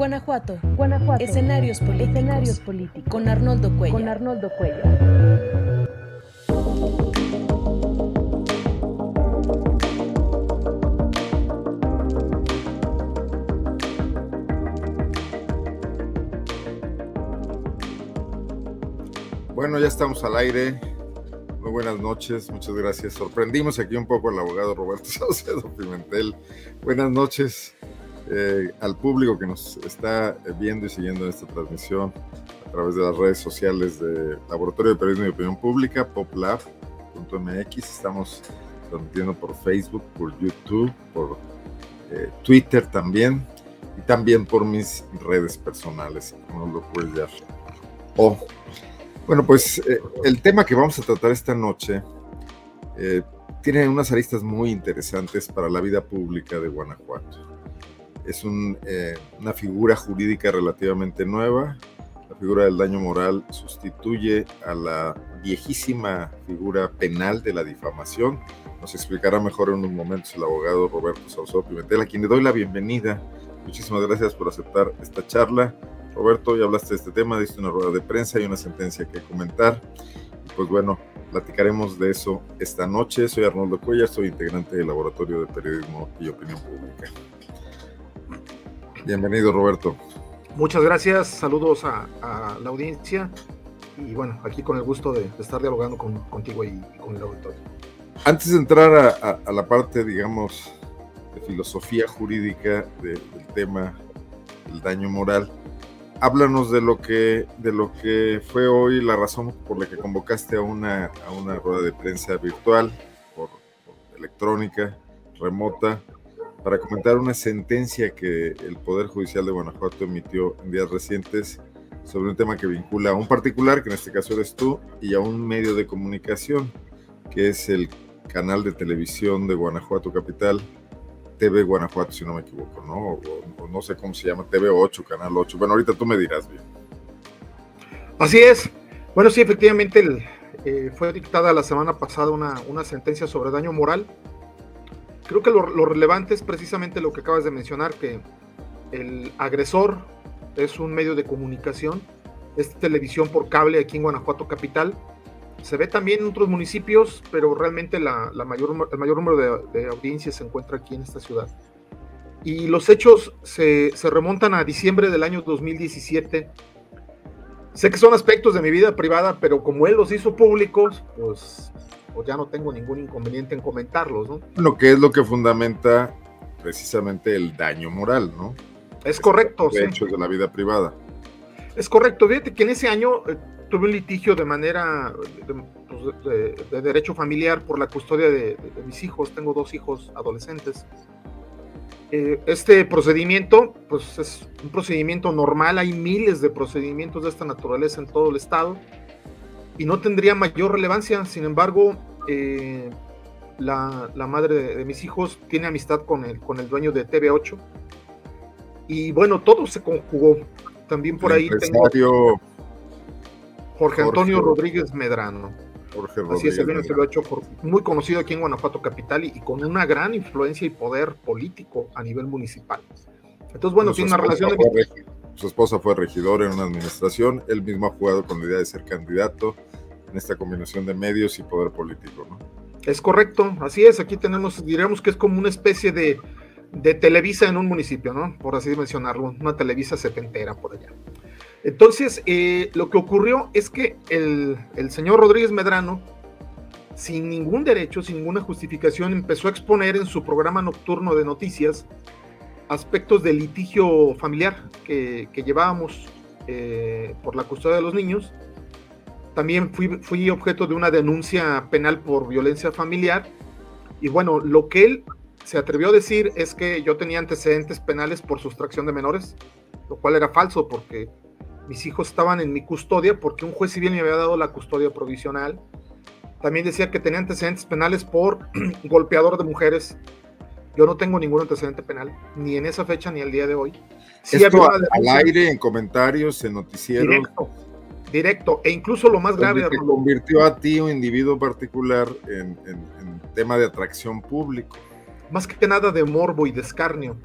Guanajuato. Guanajuato. Escenarios políticos. Escenarios políticos. Con Arnoldo Cuellar. Con Arnoldo Cuellar. Bueno, ya estamos al aire. Muy buenas noches, muchas gracias. Sorprendimos aquí un poco al abogado Roberto Saucedo Pimentel. Buenas noches eh, al público que nos está viendo y siguiendo esta transmisión a través de las redes sociales de Laboratorio de Periodismo y Opinión Pública, poplab.mx. Estamos transmitiendo por Facebook, por YouTube, por eh, Twitter también y también por mis redes personales, como lo puedes ver. O bueno, pues eh, el tema que vamos a tratar esta noche eh, tiene unas aristas muy interesantes para la vida pública de Guanajuato. Es un, eh, una figura jurídica relativamente nueva. La figura del daño moral sustituye a la viejísima figura penal de la difamación. Nos explicará mejor en unos momentos el abogado Roberto Sauzó Pimentel, a quien le doy la bienvenida. Muchísimas gracias por aceptar esta charla. Roberto, ya hablaste de este tema, diste una rueda de prensa y una sentencia que comentar. Pues bueno, platicaremos de eso esta noche. Soy Arnoldo Cuellar, soy integrante del Laboratorio de Periodismo y Opinión Pública. Bienvenido, Roberto. Muchas gracias, saludos a, a la audiencia y bueno, aquí con el gusto de, de estar dialogando con, contigo y, y, con el auditorio. Antes de entrar a, a, a la parte, digamos, de filosofía jurídica de, del tema, el daño moral, háblanos de lo que de lo que fue hoy la razón por la que convocaste a una, a una rueda de prensa virtual, por, por, electrónica, remota, para comentar una sentencia que el Poder Judicial de Guanajuato emitió en días recientes sobre un tema que vincula a un particular, que en este caso eres tú, y a un medio de comunicación, que es el canal de televisión de Guanajuato Capital, TV Guanajuato, si no me equivoco, ¿no? O, no sé cómo se llama, TV8, Canal 8. Bueno, ahorita tú me dirás bien. Así es. Bueno, sí, efectivamente eh, fue dictada la semana pasada una, sentencia sobre daño moral. Creo que lo, lo, relevante es precisamente lo que acabas de mencionar, que el agresor es un medio de comunicación, es televisión por cable aquí en Guanajuato Capital, se ve también en otros municipios, pero realmente la, la mayor, el mayor número de, de, audiencias se encuentra aquí en esta ciudad. Y los hechos se, se, remontan a diciembre del año 2017. Sé que son aspectos de mi vida privada, pero como él los hizo públicos, pues, pues ya no tengo ningún inconveniente en comentarlos, ¿no? Lo que es lo que fundamenta precisamente el daño moral, ¿no? Es correcto. De hechos sí. de la vida privada. Es correcto. Fíjate que en ese año eh, tuve un litigio de manera de, pues, de, de, derecho familiar por la custodia de, de, mis hijos. Tengo dos hijos adolescentes. Eh, este procedimiento, pues es un procedimiento normal. Hay miles de procedimientos de esta naturaleza en todo el estado y no tendría mayor relevancia. Sin embargo, eh, la, la, madre de, mis hijos tiene amistad con el, con el dueño de TV8 y bueno, todo se conjugó. También por el ahí tengo Jorge Antonio Jorge. Rodríguez Medrano. Jorge Así es, el dueño ha hecho muy conocido aquí en Guanajuato Capital y, y, con una gran influencia y poder político a nivel municipal. Entonces, bueno, tiene una relación. De... Su esposa fue regidora en una administración, él mismo ha jugado con la idea de ser candidato en esta combinación de medios y poder político, ¿no? Es correcto, así es. Aquí tenemos, diríamos que es como una especie de, Televisa en un municipio, ¿no? Por así mencionarlo, una Televisa setentera por allá. Entonces, eh, lo que ocurrió es que el, señor Rodríguez Medrano, sin ningún derecho, sin ninguna justificación, empezó a exponer en su programa nocturno de noticias aspectos de litigio familiar que, que llevábamos eh, por la custodia de los niños. También fui, fui objeto de una denuncia penal por violencia familiar. Y bueno, lo que él se atrevió a decir es que yo tenía antecedentes penales por sustracción de menores, lo cual era falso porque mis hijos estaban en mi custodia porque un juez civil me había dado la custodia provisional. También decía que tenía antecedentes penales por golpeador de mujeres. Yo no tengo ningún antecedente penal, ni en esa fecha ni al día de hoy. Sí Esto al aire, en comentarios, en noticieros. Directo, directo. E incluso lo más grave. Te convirtió a ti, un individuo particular, en, en, en tema de atracción público. Más que nada de morbo y de escarnio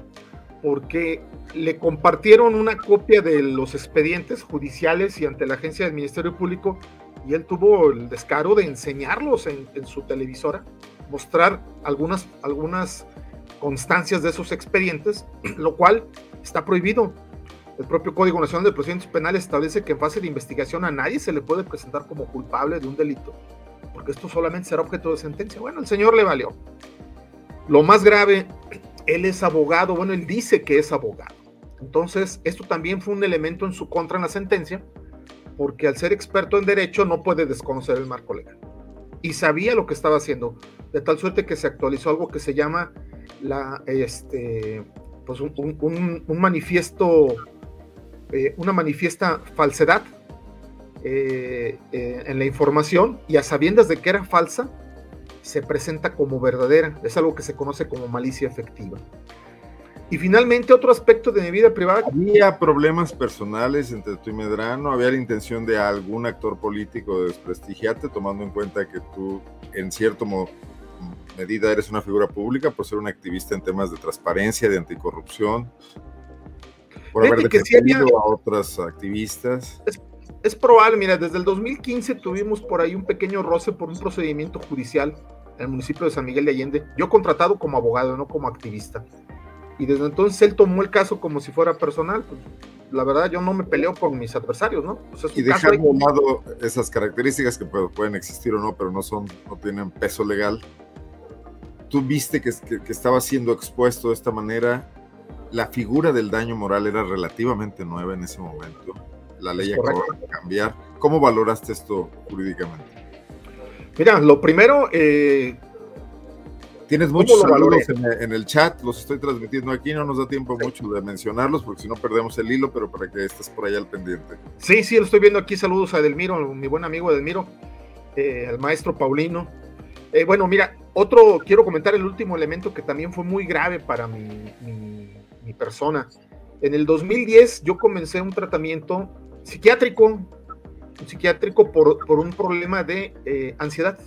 porque le compartieron una copia de los expedientes judiciales y ante la agencia del Ministerio Público y él tuvo el descaro de enseñarlos en, su televisora, mostrar algunas, algunas constancias de esos expedientes, lo cual está prohibido. El propio Código Nacional de Procedimientos Penales establece que en fase de investigación a nadie se le puede presentar como culpable de un delito, porque esto solamente será objeto de sentencia. Bueno, el señor le valió. Lo más grave, él es abogado, bueno, él dice que es abogado. Entonces, esto también fue un elemento en su contra en la sentencia, porque al ser experto en derecho no puede desconocer el marco legal. Y sabía lo que estaba haciendo, de tal suerte que se actualizó algo que se llama la, este, pues un manifiesto eh, una manifiesta falsedad eh, eh, en la información y a sabiendas de que era falsa, se presenta como verdadera. Es algo que se conoce como malicia efectiva. Y finalmente, otro aspecto de mi vida privada. ¿Había problemas personales entre tú y Medrano? ¿Había la intención de algún actor político de desprestigiarte, tomando en cuenta que tú, en cierto medida, eres una figura pública por ser un activista en temas de transparencia, de anticorrupción? Por haber que a otras activistas. Es, probable, mira, desde el 2015 tuvimos por ahí un pequeño roce por un procedimiento judicial en el municipio de San Miguel de Allende. Yo contratado como abogado, no como activista. Y desde entonces él tomó el caso como si fuera personal. Pues, la verdad, yo no me peleo con mis adversarios, ¿no? y dejar de lado esas características que pueden existir o no, pero no son, no tienen peso legal. Tú viste que, que, que estaba siendo expuesto de esta manera la figura del daño moral era relativamente nueva en ese momento. La ley acababa de cambiar. ¿Cómo valoraste esto jurídicamente? Mira, lo primero... Eh, Tienes muchos saludos en, el chat, los estoy transmitiendo aquí, no nos da tiempo mucho de mencionarlos porque si no perdemos el hilo, pero para que estés por allá al pendiente. Sí, sí, lo estoy viendo aquí, saludos a Edelmiro, mi buen amigo Edelmiro, eh, al maestro Paulino. Eh, bueno, mira, otro, quiero comentar el último elemento que también fue muy grave para mi mi persona. En el 2010 yo comencé un tratamiento psiquiátrico, psiquiátrico por, por un problema de eh, ansiedad.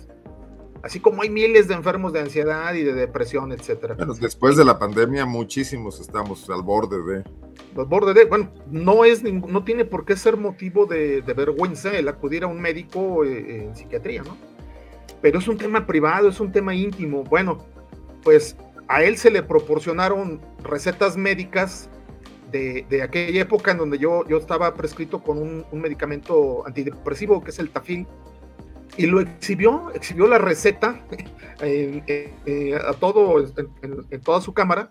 Así como hay miles de enfermos de ansiedad y de depresión, etcétera. Bueno, después de la pandemia, muchísimos estamos al borde de. Al borde de. Bueno, no es no tiene por qué ser motivo de, vergüenza el acudir a un médico eh, en psiquiatría, ¿no? Pero es un tema privado, es un tema íntimo. Bueno, pues a él se le proporcionaron recetas médicas de, aquella época en donde yo, yo estaba prescrito con un, medicamento antidepresivo que es el tafil y lo exhibió, exhibió la receta eh, a todo, en, toda su cámara,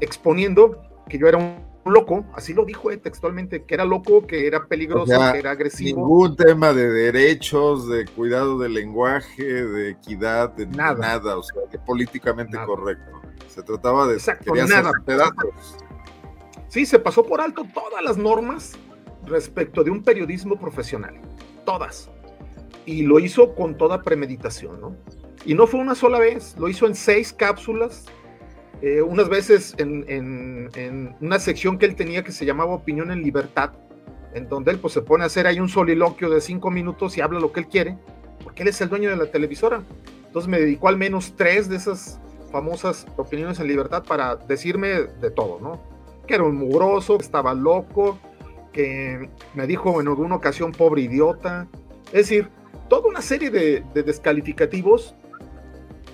exponiendo que yo era un loco, así lo dijo eh, textualmente, que era loco, que era peligroso, que era agresivo. Ningún tema de derechos, de cuidado del lenguaje, de equidad, de nada, o sea, que políticamente correcto. Se trataba de Exacto, nada. Sí, se pasó por alto todas las normas respecto de un periodismo profesional. Todas. Y lo hizo con toda premeditación, ¿no? Y no fue una sola vez, lo hizo en seis cápsulas, eh, unas veces en, en, una sección que él tenía que se llamaba Opinión en Libertad, en donde él pues se pone a hacer ahí un soliloquio de cinco minutos y habla lo que él quiere, porque él es el dueño de la televisora. Entonces me dedicó al menos tres de esas famosas opiniones en libertad para decirme de todo, ¿no? Que era un mugroso, que estaba loco, que me dijo en alguna ocasión pobre idiota. Es decir, toda una serie de, descalificativos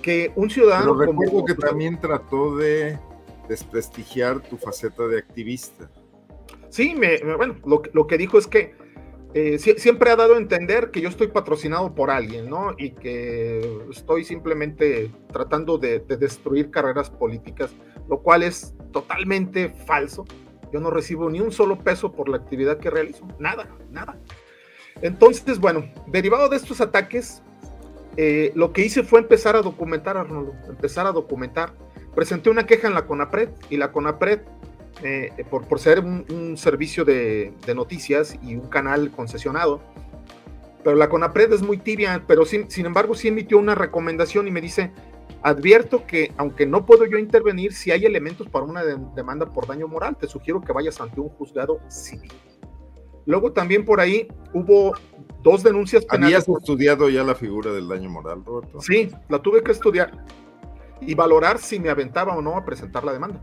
que un ciudadano... Pero recuerdo que también trató de desprestigiar tu faceta de activista. Sí, me, bueno, lo, lo que dijo es que eh, siempre ha dado a entender que yo estoy patrocinado por alguien, ¿no? Y que estoy simplemente tratando de, destruir carreras políticas, lo cual es totalmente falso. Yo no recibo ni un solo peso por la actividad que realizo, nada, nada. Entonces, bueno, derivado de estos ataques, eh, lo que hice fue empezar a documentar, Arnoldo, empezar a documentar. Presenté una queja en la CONAPRED y la CONAPRED eh, por, por, ser un, servicio de, noticias y un canal concesionado. Pero la CONAPRED es muy tibia, pero sin, sin embargo sí emitió una recomendación y me dice, advierto que aunque no puedo yo intervenir, si hay elementos para una demanda por daño moral, te sugiero que vayas ante un juzgado civil. Luego también por ahí hubo dos denuncias penales. ¿Habías estudiado ya la figura del daño moral, Roberto? Sí, la tuve que estudiar y valorar si me aventaba o no a presentar la demanda.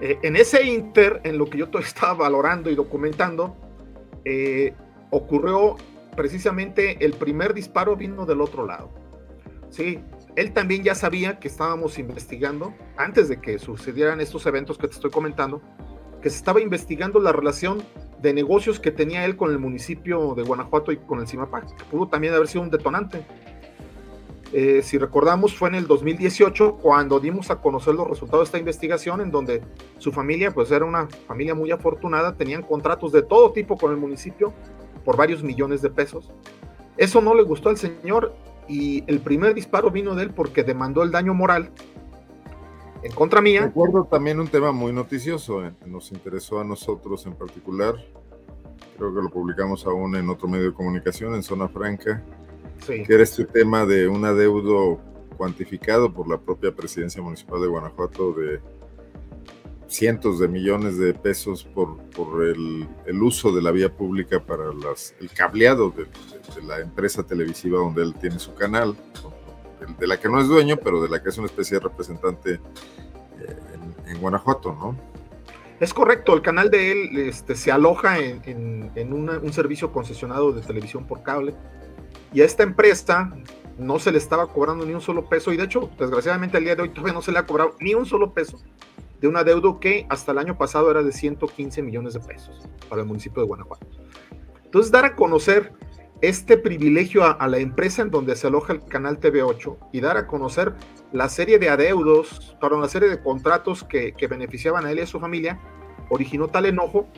Eh, en ese inter, en lo que yo estaba valorando y documentando, eh, ocurrió precisamente el primer disparo vino del otro lado. Sí, él también ya sabía que estábamos investigando, antes de que sucedieran estos eventos que te estoy comentando, que se estaba investigando la relación de negocios que tenía él con el municipio de Guanajuato y con el CIMAPAC, que pudo también haber sido un detonante. Eh, si recordamos, fue en el 2018 cuando dimos a conocer los resultados de esta investigación, en donde su familia, pues era una familia muy afortunada, tenían contratos de todo tipo con el municipio por varios millones de pesos. Eso no le gustó al señor y el primer disparo vino de él porque demandó el daño moral en contra mía. Recuerdo también un tema muy noticioso, eh, nos interesó a nosotros en particular, creo que lo publicamos aún en otro medio de comunicación, en Zona Franca, que era este tema de un adeudo cuantificado por la propia presidencia municipal de Guanajuato de cientos de millones de pesos por, por el, el, uso de la vía pública para las, el cableado de, de, la empresa televisiva donde él tiene su canal, de, la que no es dueño, pero de la que es una especie de representante eh, en, en, Guanajuato, ¿no? Es correcto, el canal de él este, se aloja en, en, en una, un servicio concesionado de televisión por cable y a esta empresa no se le estaba cobrando ni un solo peso y de hecho, desgraciadamente al día de hoy todavía no se le ha cobrado ni un solo peso de un adeudo que hasta el año pasado era de 115 millones de pesos para el municipio de Guanajuato. Entonces, dar a conocer este privilegio a, a, la empresa en donde se aloja el canal TV8 y dar a conocer la serie de adeudos, para una serie de contratos que, que beneficiaban a él y a su familia, originó tal enojo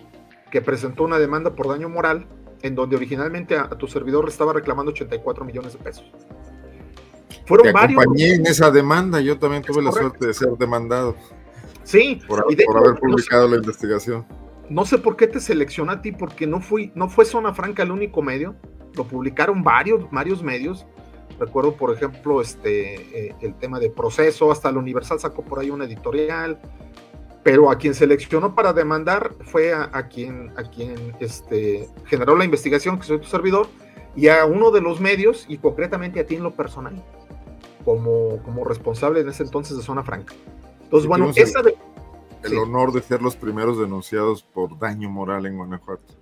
que presentó una demanda por daño moral en donde originalmente a, a tu servidor le estaba reclamando 84 millones de pesos. Fueron Te varios. acompañé en esa demanda, yo también tuve la suerte de ser demandado. Sí, por, de, por haber publicado no sé, la investigación. No sé por qué te selecciona a ti, porque no fui, no fue Zona Franca el único medio, lo publicaron varios, varios medios. Recuerdo, por ejemplo, este, eh, el tema de proceso, hasta el Universal sacó por ahí una editorial, pero a quien seleccionó para demandar fue a, a quien, a quien este, generó la investigación, que soy tu servidor, y a uno de los medios, y concretamente a ti en lo personal, como, como responsable en ese entonces de Zona Franca. Entonces, bueno, esa de, el sí. honor de ser los primeros denunciados por daño moral en Guanajuato.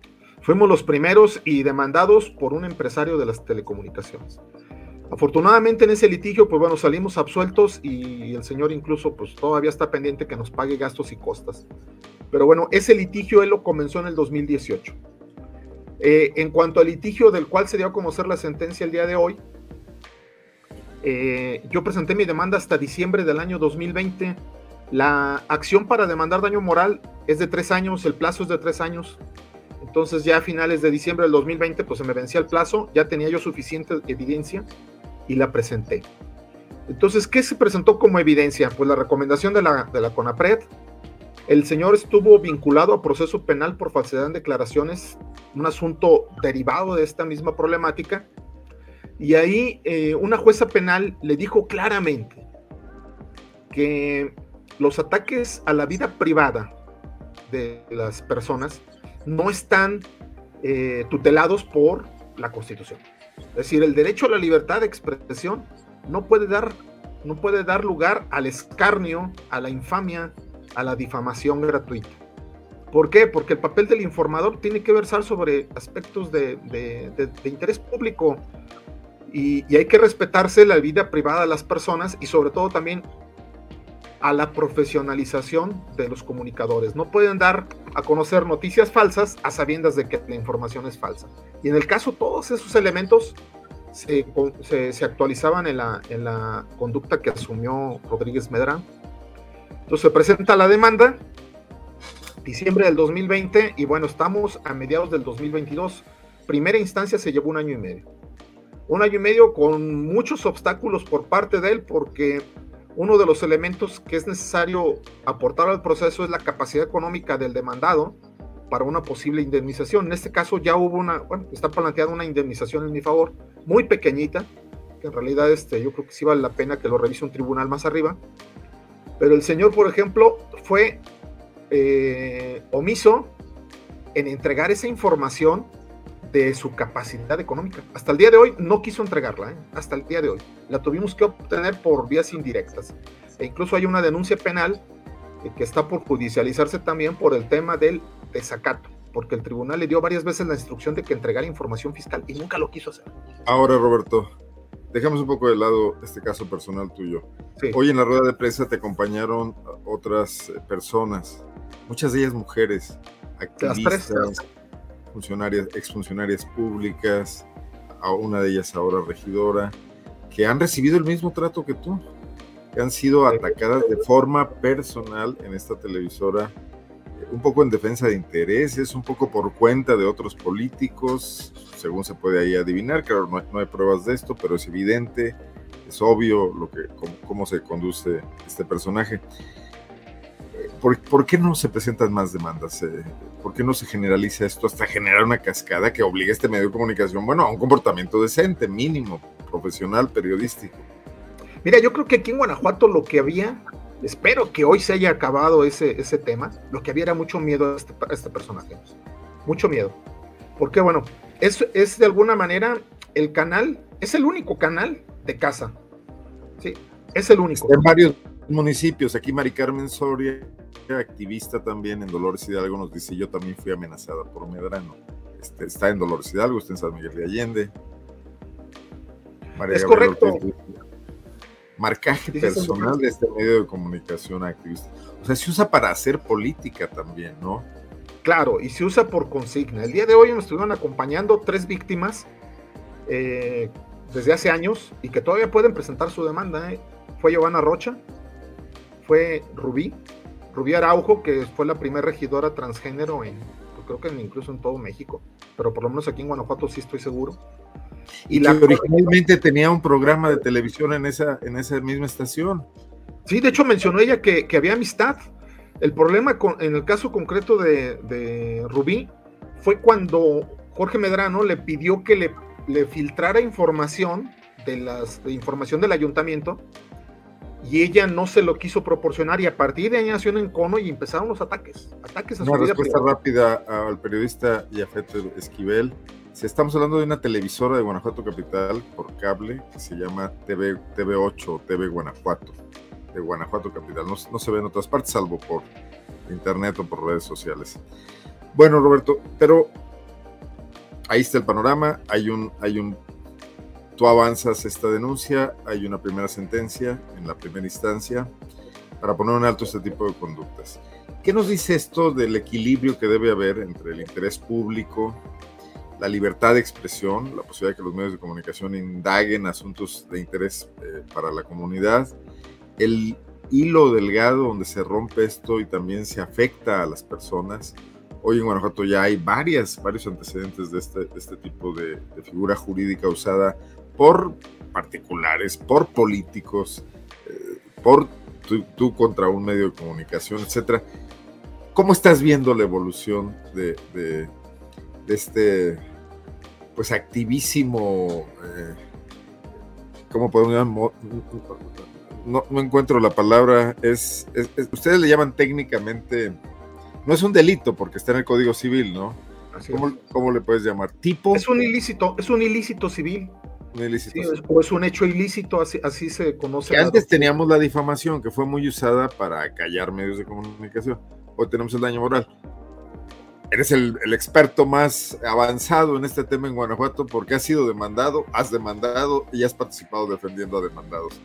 Fuimos los primeros y demandados por un empresario de las telecomunicaciones. Afortunadamente en ese litigio, pues bueno, salimos absueltos y el señor incluso pues todavía está pendiente que nos pague gastos y costas. Pero bueno, ese litigio él lo comenzó en el 2018. Eh, en cuanto al litigio del cual se dio a conocer la sentencia el día de hoy, eh, yo presenté mi demanda hasta diciembre del año 2020 la acción para demandar daño moral es de tres años, el plazo es de tres años. Entonces ya a finales de diciembre del 2020 pues se me vencía el plazo, ya tenía yo suficiente evidencia y la presenté. Entonces, ¿qué se presentó como evidencia? Pues la recomendación de la, de la CONAPRED. El señor estuvo vinculado a proceso penal por falsedad en declaraciones, un asunto derivado de esta misma problemática. Y ahí eh, una jueza penal le dijo claramente que los ataques a la vida privada de las personas no están eh, tutelados por la Constitución. Es decir, el derecho a la libertad de expresión no puede dar, no puede dar lugar al escarnio, a la infamia, a la difamación gratuita. ¿Por qué? Porque el papel del informador tiene que versar sobre aspectos de, interés público y hay que respetarse la vida privada de las personas y sobre todo también a la profesionalización de los comunicadores. No pueden dar a conocer noticias falsas a sabiendas de que la información es falsa. Y en el caso, todos esos elementos se, se, actualizaban en la, en la, conducta que asumió Rodríguez Medrán. Entonces se presenta la demanda, diciembre del 2020, y bueno, estamos a mediados del 2022. Primera instancia se llevó un año y medio. Un año y medio con muchos obstáculos por parte de él, porque uno de los elementos que es necesario aportar al proceso es la capacidad económica del demandado para una posible indemnización. En este caso ya hubo una, bueno, está planteada una indemnización en mi favor, muy pequeñita, que en realidad este, yo creo que sí vale la pena que lo revise un tribunal más arriba. Pero el señor, por ejemplo, fue eh, omiso en entregar esa información de su capacidad económica. Hasta el día de hoy no quiso entregarla, ¿eh? hasta el día de hoy. La tuvimos que obtener por vías indirectas. E incluso hay una denuncia penal que está por judicializarse también por el tema del desacato, porque el tribunal le dio varias veces la instrucción de que entregara información fiscal y nunca lo quiso hacer. Ahora, Roberto, dejamos un poco de lado este caso personal tuyo. Hoy en la rueda de prensa te acompañaron otras personas, muchas de ellas mujeres, activistas, funcionarias, exfuncionarias públicas, a una de ellas ahora regidora, que han recibido el mismo trato que tú, que han sido atacadas de forma personal en esta televisora, eh, un poco en defensa de intereses, un poco por cuenta de otros políticos, según se puede ahí adivinar, claro, no hay, no hay pruebas de esto, pero es evidente, es obvio lo que, cómo, se conduce este personaje. ¿Por, ¿Por, qué no se presentan más demandas? Eh, ¿Por qué no se generaliza esto hasta generar una cascada que obligue a este medio de comunicación, bueno, a un comportamiento decente, mínimo, profesional, periodístico? Mira, yo creo que aquí en Guanajuato lo que había, espero que hoy se haya acabado ese, ese tema, lo que había era mucho miedo a este, a este personaje. Mucho miedo. Porque, bueno, es, es de alguna manera el canal, es el único canal de casa. Sí, es el único. En varios municipios, aquí Mari Carmen Soria, activista también en Dolores Hidalgo, nos dice, yo también fui amenazada por Medrano. Este, está en Dolores Hidalgo, está en San Miguel de Allende. María es correcto. marcaje personal de este medio de comunicación activista. O sea, se usa para hacer política también, ¿no? Claro, y se usa por consigna. El día de hoy nos estuvieron acompañando tres víctimas eh, desde hace años y que todavía pueden presentar su demanda. ¿eh? Fue Giovanna Rocha, fue Rubí, Rubí Araujo, que fue la primera regidora transgénero en, pues, creo que incluso en todo México, pero por lo menos aquí en Guanajuato sí estoy seguro. Y, la originalmente tenía un programa de televisión en esa, en esa misma estación. Sí, de hecho mencionó ella que, que había amistad. El problema con, en el caso concreto de, de, Rubí fue cuando Jorge Medrano le pidió que le, le filtrara información de las de información del ayuntamiento y ella no se lo quiso proporcionar y a partir de ahí nació un encono y empezaron los ataques. ataques a Una respuesta rápida al periodista Yafet Esquivel. Si estamos hablando de una televisora de Guanajuato Capital por cable que se llama TV, TV8 o TV Guanajuato, de Guanajuato Capital. No, no se ve en otras partes, salvo por internet o por redes sociales. Bueno, Roberto, pero ahí está el panorama. Hay un, hay un tú avanzas esta denuncia, hay una primera sentencia en la primera instancia para poner en alto este tipo de conductas. ¿Qué nos dice esto del equilibrio que debe haber entre el interés público, la libertad de expresión, la posibilidad de que los medios de comunicación indaguen asuntos de interés eh, para la comunidad, el hilo delgado donde se rompe esto y también se afecta a las personas? Hoy en Guanajuato ya hay varias, varios antecedentes de este, de este tipo de, de figura jurídica usada por particulares, por políticos, eh, por tú, contra un medio de comunicación, etcétera. ¿Cómo estás viendo la evolución de, de, este pues activísimo eh, ¿cómo podemos no, no, encuentro la palabra, es, es, es, ustedes le llaman técnicamente, no es un delito porque está en el Código Civil, ¿no? ¿Cómo, ¿Cómo, le puedes llamar? Tipo. Es un ilícito, es un ilícito civil. Sí, o es un hecho ilícito, así, así se conoce. Que antes teníamos la difamación, que fue muy usada para callar medios de comunicación. Hoy tenemos el daño moral. Eres el, el, experto más avanzado en este tema en Guanajuato porque has sido demandado, has demandado y has participado defendiendo a demandados.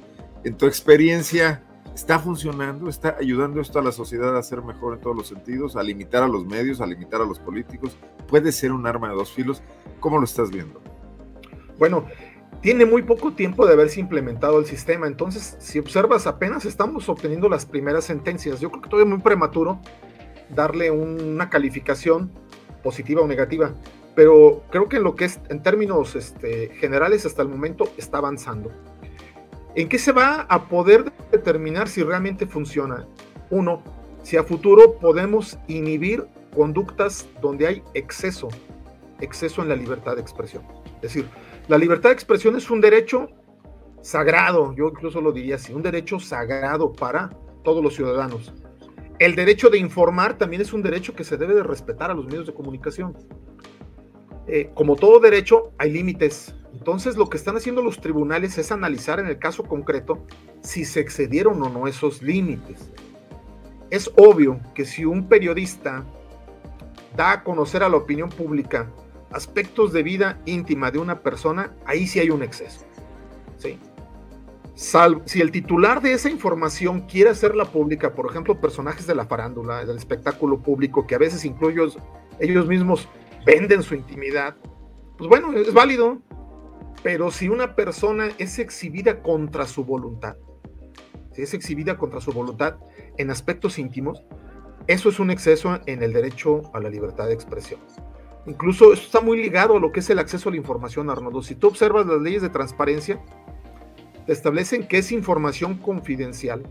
En tu experiencia, ¿está funcionando? ¿Está ayudando esto a la sociedad a ser mejor en todos los sentidos? ¿A limitar a los medios, a limitar a los políticos? ¿Puede ser un arma de dos filos? ¿Cómo lo estás viendo? Bueno, tiene muy poco tiempo de haberse implementado el sistema. Entonces, si observas, apenas estamos obteniendo las primeras sentencias. Yo creo que todavía es muy prematuro darle una calificación positiva o negativa, pero creo que en lo que es en términos este, generales hasta el momento está avanzando. ¿En qué se va a poder determinar si realmente funciona? Uno, si a futuro podemos inhibir conductas donde hay exceso, exceso en la libertad de expresión. Es decir, la libertad de expresión es un derecho sagrado, yo incluso lo diría así, un derecho sagrado para todos los ciudadanos. El derecho de informar también es un derecho que se debe de respetar a los medios de comunicación. Eh, como todo derecho, hay límites. Entonces, lo que están haciendo los tribunales es analizar en el caso concreto si se excedieron o no esos límites. es obvio que si un periodista da a conocer a la opinión pública aspectos de vida íntima de una persona, ahí sí hay un exceso. ¿sí? si el titular de esa información quiere hacerla pública, por ejemplo, personajes de la farándula, del espectáculo público, que a veces incluso ellos mismos venden su intimidad, pues bueno, es válido. Pero si una persona es exhibida contra su voluntad, si es exhibida contra su voluntad en aspectos íntimos, eso es un exceso en el derecho a la libertad de expresión. Incluso esto está muy ligado a lo que es el acceso a la información, Arnoldo. Si tú observas las leyes de transparencia, te establecen que es información confidencial,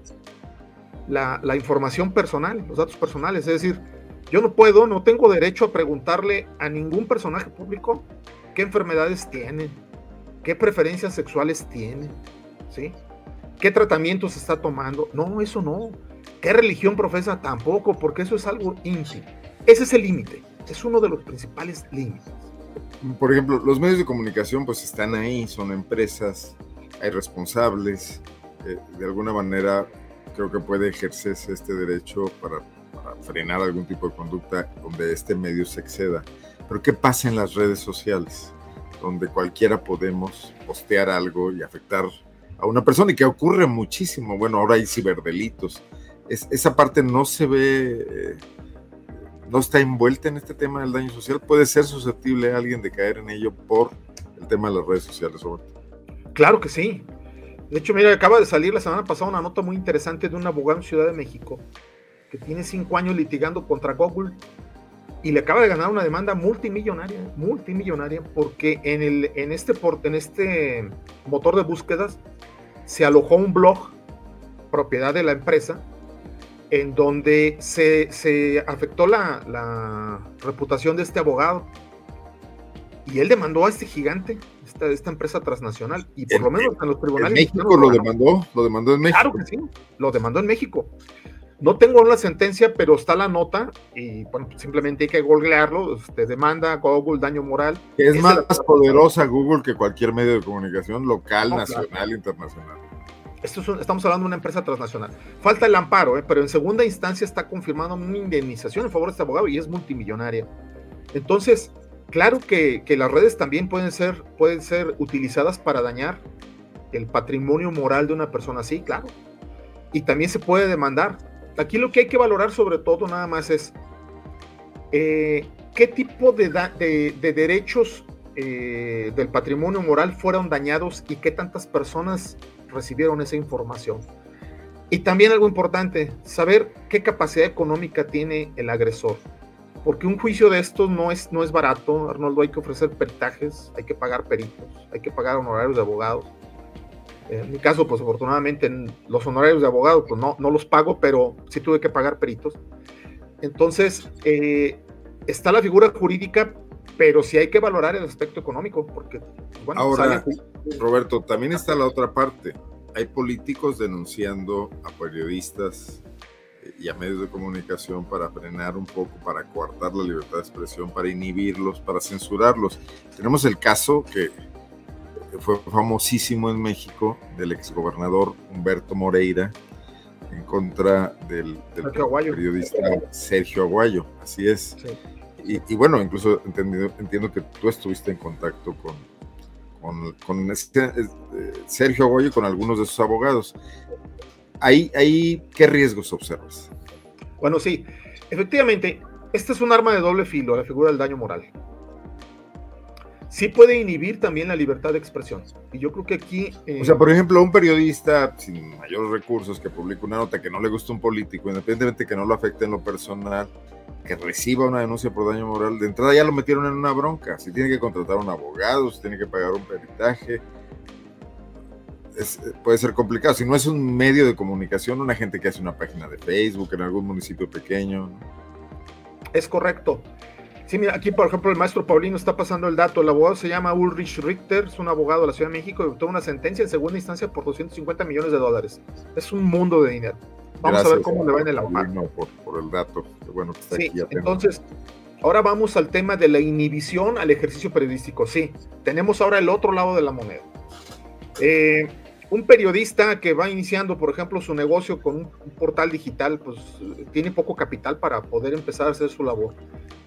la, la, información personal, los datos personales. Es decir, yo no puedo, no tengo derecho a preguntarle a ningún personaje público qué enfermedades tiene, qué preferencias sexuales tiene, ¿sí? ¿Qué tratamientos está tomando? No, eso no. ¿Qué religión profesa? Tampoco, porque eso es algo íntimo. Ese es el límite, es uno de los principales límites. Por ejemplo, los medios de comunicación pues están ahí, son empresas, hay responsables, eh, de alguna manera creo que puede ejercerse este derecho para, frenar algún tipo de conducta donde este medio se exceda. Pero ¿qué pasa en las redes sociales? Donde cualquiera podemos postear algo y afectar a una persona y que ocurre muchísimo. Bueno, ahora hay ciberdelitos. Es, esa parte no se ve, eh, no está envuelta en este tema del daño social. Puede ser susceptible a alguien de caer en ello por el tema de las redes sociales. Claro que sí. De hecho, mira, acaba de salir la semana pasada una nota muy interesante de un abogado en Ciudad de México que tiene cinco años litigando contra Google y le acaba de ganar una demanda multimillonaria, multimillonaria, porque en, el, en, este, en este motor de búsquedas se alojó un blog propiedad de la empresa en donde se, se afectó la, la reputación de este abogado y él demandó a este gigante esta, empresa transnacional y por lo menos en los tribunales. ¿En México lo demandó? ¿Lo demandó en México? Claro que sí, lo demandó en México. No tengo la sentencia, pero está la nota y bueno, simplemente hay que googlearlo. Este, demanda Google daño moral. Es más poderosa Google que cualquier medio de comunicación local, nacional, internacional. Esto estamos hablando de una empresa transnacional. Falta el amparo, ¿eh? pero en segunda instancia está confirmando una indemnización en favor de este abogado y es multimillonaria. Entonces, Claro que, las redes también pueden ser, pueden ser utilizadas para dañar el patrimonio moral de una persona así, claro. Y también se puede demandar. Aquí lo que hay que valorar sobre todo nada más es eh, qué tipo de, derechos eh, del patrimonio moral fueron dañados y qué tantas personas recibieron esa información. Y también algo importante, saber qué capacidad económica tiene el agresor porque un juicio de estos no es, no es barato, Arnoldo, hay que ofrecer peritajes, hay que pagar peritos, hay que pagar honorarios de abogados. En mi caso, pues afortunadamente los honorarios de abogados, pues no, no los pago, pero sí tuve que pagar peritos. Entonces, eh, está la figura jurídica, pero sí hay que valorar el aspecto económico, porque, bueno, Ahora, Roberto, también está la otra parte. Hay políticos denunciando a periodistas y a medios de comunicación para frenar un poco, para coartar la libertad de expresión, para inhibirlos, para censurarlos. Tenemos el caso que fue famosísimo en México del exgobernador Humberto Moreira en contra del, periodista Sergio Aguayo, así es. Y, bueno, incluso entiendo que tú estuviste en contacto con, con, este, eh, Sergio Aguayo y con algunos de sus abogados ahí, ¿qué riesgos observas? Bueno, sí, efectivamente, esta es un arma de doble filo, la figura del daño moral. Sí puede inhibir también la libertad de expresión. Y yo creo que aquí... Eh, o sea, por ejemplo, un periodista sin mayores recursos que publica una nota que no le gusta a un político, independientemente que no lo afecte en lo personal, que reciba una denuncia por daño moral, de entrada ya lo metieron en una bronca. Si tiene que contratar a un abogado, si tiene que pagar un peritaje, puede ser complicado. Si no es un medio de comunicación, una gente que hace una página de Facebook en algún municipio pequeño. Es correcto. Sí, mira, aquí por ejemplo el maestro Paulino está pasando el dato. El abogado se llama Ulrich Richter, es un abogado de la Ciudad de México y obtuvo una sentencia en segunda instancia por 250 millones de dólares. Es un mundo de dinero. Vamos a ver cómo le va en el amparo. Por, por, el dato. Bueno, sí, entonces, ahora vamos al tema de la inhibición al ejercicio periodístico. Sí, tenemos ahora el otro lado de la moneda. Eh, un periodista que va iniciando, por ejemplo, su negocio con un, portal digital, pues tiene poco capital para poder empezar a hacer su labor.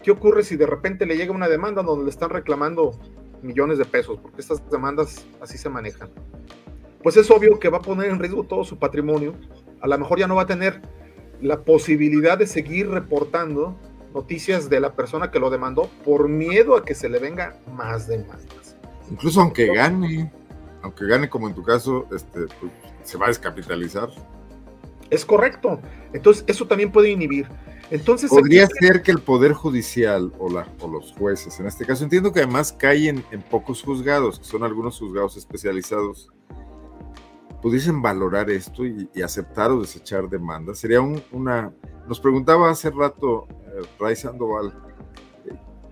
¿Qué ocurre si de repente le llega una demanda donde le están reclamando millones de pesos? Porque estas demandas así se manejan. Pues es obvio que va a poner en riesgo todo su patrimonio. A lo mejor ya no va a tener la posibilidad de seguir reportando noticias de la persona que lo demandó por miedo a que se le venga más demandas. Incluso aunque gane, aunque gane como en tu caso, este, pues, se va a descapitalizar. Es correcto. Entonces, eso también puede inhibir. Entonces, Podría ser que el Poder Judicial o, la, o los jueces, en este caso, entiendo que además caen en pocos juzgados, que son algunos juzgados especializados, pudiesen valorar esto y, aceptar o desechar demandas. Sería una... Nos preguntaba hace rato eh, Ray Sandoval,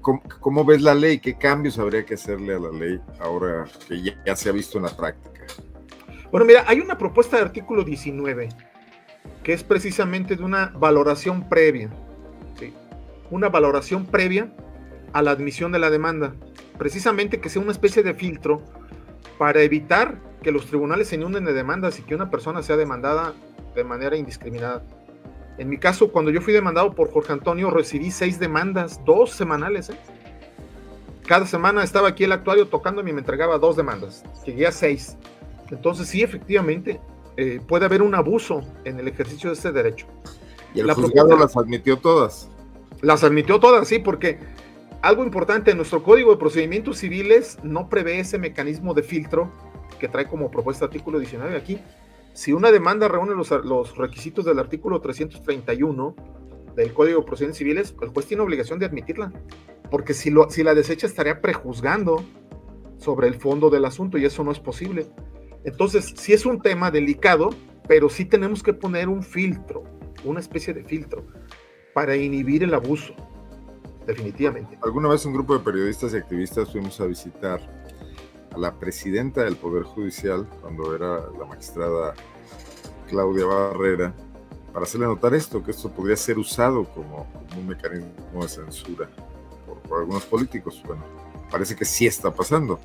¿cómo, ves la ley? ¿Qué cambios habría que hacerle a la ley ahora que ya, se ha visto en la práctica? Bueno, mira, hay una propuesta de artículo 19 que es precisamente de una valoración previa, una valoración previa a la admisión de la demanda, precisamente que sea una especie de filtro para evitar que los tribunales se inunden de demandas y que una persona sea demandada de manera indiscriminada. En mi caso, cuando yo fui demandado por Jorge Antonio, recibí seis demandas, dos semanales. ¿eh? Cada semana estaba aquí el actuario tocando y me entregaba dos demandas. Llegué a seis. Entonces, sí, efectivamente, eh, puede haber un abuso en el ejercicio de este derecho. ¿Y el juzgado las admitió todas? Las admitió todas, sí, porque algo importante, en nuestro Código de Procedimientos Civiles no prevé ese mecanismo de filtro que trae como propuesta artículo 19 aquí. Si una demanda reúne los, requisitos del artículo 331 del Código de Procedimientos Civiles, el juez tiene obligación de admitirla, porque si, si la desecha estaría prejuzgando sobre el fondo del asunto y eso no es posible. Entonces, sí es un tema delicado, pero sí tenemos que poner un filtro, una especie de filtro, para inhibir el abuso, definitivamente. Alguna vez un grupo de periodistas y activistas fuimos a visitar a la presidenta del Poder Judicial, cuando era la magistrada Claudia Barrera, para hacerle notar esto, que esto podría ser usado como, un mecanismo de censura por, algunos políticos. Bueno, parece que sí está pasando,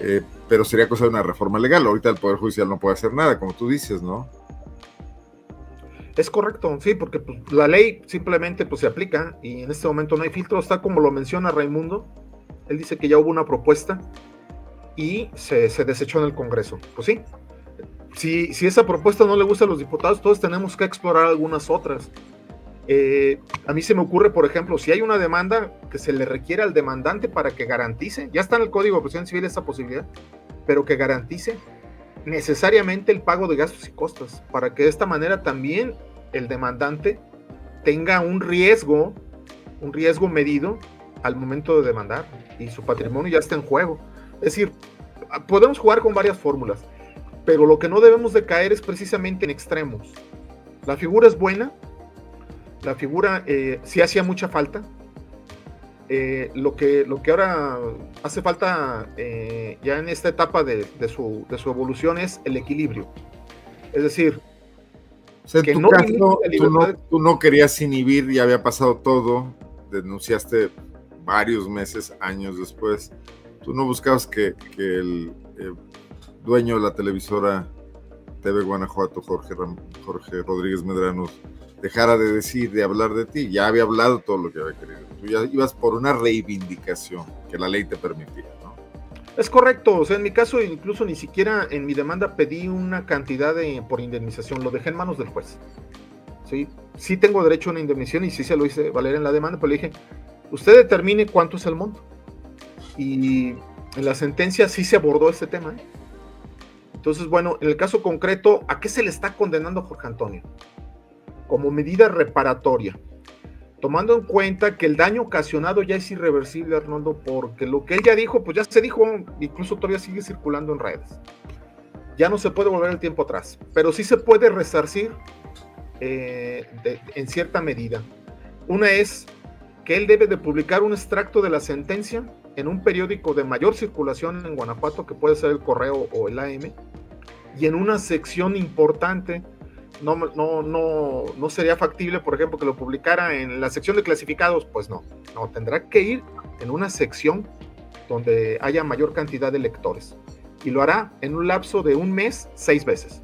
eh, pero sería cosa de una reforma legal. Ahorita el Poder Judicial no puede hacer nada, como tú dices, ¿no? Es correcto, sí, porque pues, la ley simplemente pues, se aplica y en este momento no hay filtro, está como lo menciona Raimundo. Él dice que ya hubo una propuesta y se, desechó en el Congreso. Pues sí, si, esa propuesta no le gusta a los diputados, todos tenemos que explorar algunas otras. Eh, a mí se me ocurre, por ejemplo, si hay una demanda que se le requiere al demandante para que garantice, ya está en el Código de Procedimiento Civil esa posibilidad, pero que garantice necesariamente el pago de gastos y costas, para que de esta manera también el demandante tenga un riesgo, un riesgo medido al momento de demandar y su patrimonio ya está en juego. Es decir, podemos jugar con varias fórmulas, pero lo que no debemos de caer es precisamente en extremos. La figura es buena, la figura eh, sí hacía mucha falta. Eh, lo, que, lo que ahora hace falta eh, ya en esta etapa de, su, evolución es el equilibrio. Es decir, que no tú, no, tú no querías inhibir, ya había pasado todo, denunciaste varios meses, años después tú no buscabas que, el eh, dueño de la televisora TV Guanajuato, Jorge, Jorge Rodríguez Medrano, dejara de decir, de hablar de ti. Ya había hablado todo lo que había querido. Tú ya ibas por una reivindicación que la ley te permitía, ¿no? Es correcto. O sea, en mi caso, incluso ni siquiera en mi demanda pedí una cantidad de, por indemnización. Lo dejé en manos del juez. Sí, sí tengo derecho a una indemnización y sí se lo hice valer en la demanda, pero le dije, usted determine cuánto es el monto y en la sentencia sí se abordó este tema. ¿eh? Entonces, bueno, en el caso concreto, ¿a qué se le está condenando Jorge Antonio? Como medida reparatoria, tomando en cuenta que el daño ocasionado ya es irreversible, Arnoldo, porque lo que él ya dijo, pues ya se dijo, incluso todavía sigue circulando en redes. Ya no se puede volver el tiempo atrás, pero sí se puede resarcir eh, en cierta medida. Una es que él debe de publicar un extracto de la sentencia en un periódico de mayor circulación en Guanajuato, que puede ser el Correo o el AM, y en una sección importante, no, no, no, no sería factible, por ejemplo, que lo publicara en la sección de clasificados, pues no, no, tendrá que ir en una sección donde haya mayor cantidad de lectores. y lo hará en un lapso de un mes, seis veces.